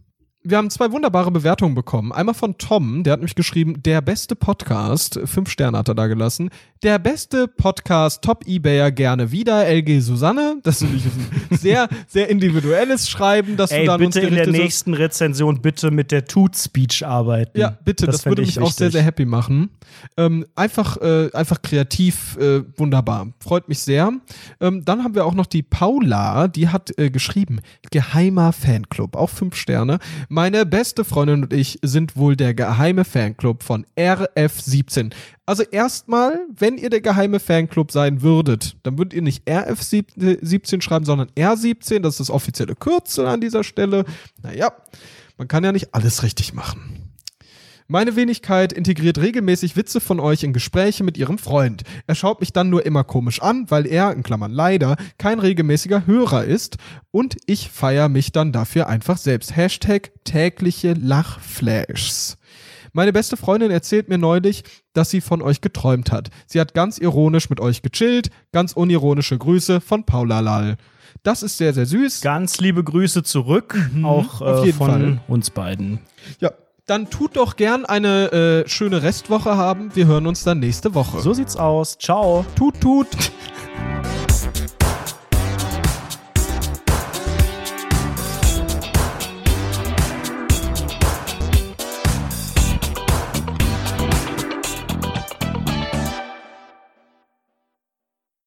wir haben zwei wunderbare Bewertungen bekommen. Einmal von Tom, der hat nämlich geschrieben, der beste Podcast, fünf Sterne hat er da gelassen. Der beste Podcast, Top Ebayer, gerne wieder, LG Susanne. Das ist nämlich ein sehr, sehr individuelles Schreiben, das Ey, du dann uns bitte in der gerichtet hast. nächsten Rezension bitte mit der Toot-Speech arbeiten. Ja, bitte, das, fänd würde ich mich auch sehr, wichtig. sehr happy machen. Ähm, einfach, äh, einfach kreativ, äh, wunderbar. Freut mich sehr. Ähm, dann haben wir auch noch die Paula, die hat äh, geschrieben, geheimer Fanclub, auch fünf Sterne. Meine beste Freundin und ich sind wohl der geheime Fanclub von RF17. Also erstmal, wenn ihr der geheime Fanclub sein würdet, dann würdet ihr nicht RF17 schreiben, sondern R17, das ist das offizielle Kürzel an dieser Stelle. Naja, man kann ja nicht alles richtig machen. Meine Wenigkeit integriert regelmäßig Witze von euch in Gespräche mit ihrem Freund. Er schaut mich dann nur immer komisch an, weil er, in Klammern leider, kein regelmäßiger Hörer ist und ich feiere mich dann dafür einfach selbst. Hashtag tägliche Lachflashs. Meine beste Freundin erzählt mir neulich, dass sie von euch geträumt hat. Sie hat ganz ironisch mit euch gechillt. Ganz unironische Grüße von Paula Lal. Das ist sehr, sehr süß. Ganz liebe Grüße zurück, auch auf äh, von Fall. uns beiden. Ja, dann tut doch gern eine äh, schöne Restwoche haben. Wir hören uns dann nächste Woche. So sieht's aus. Ciao. Tut, tut.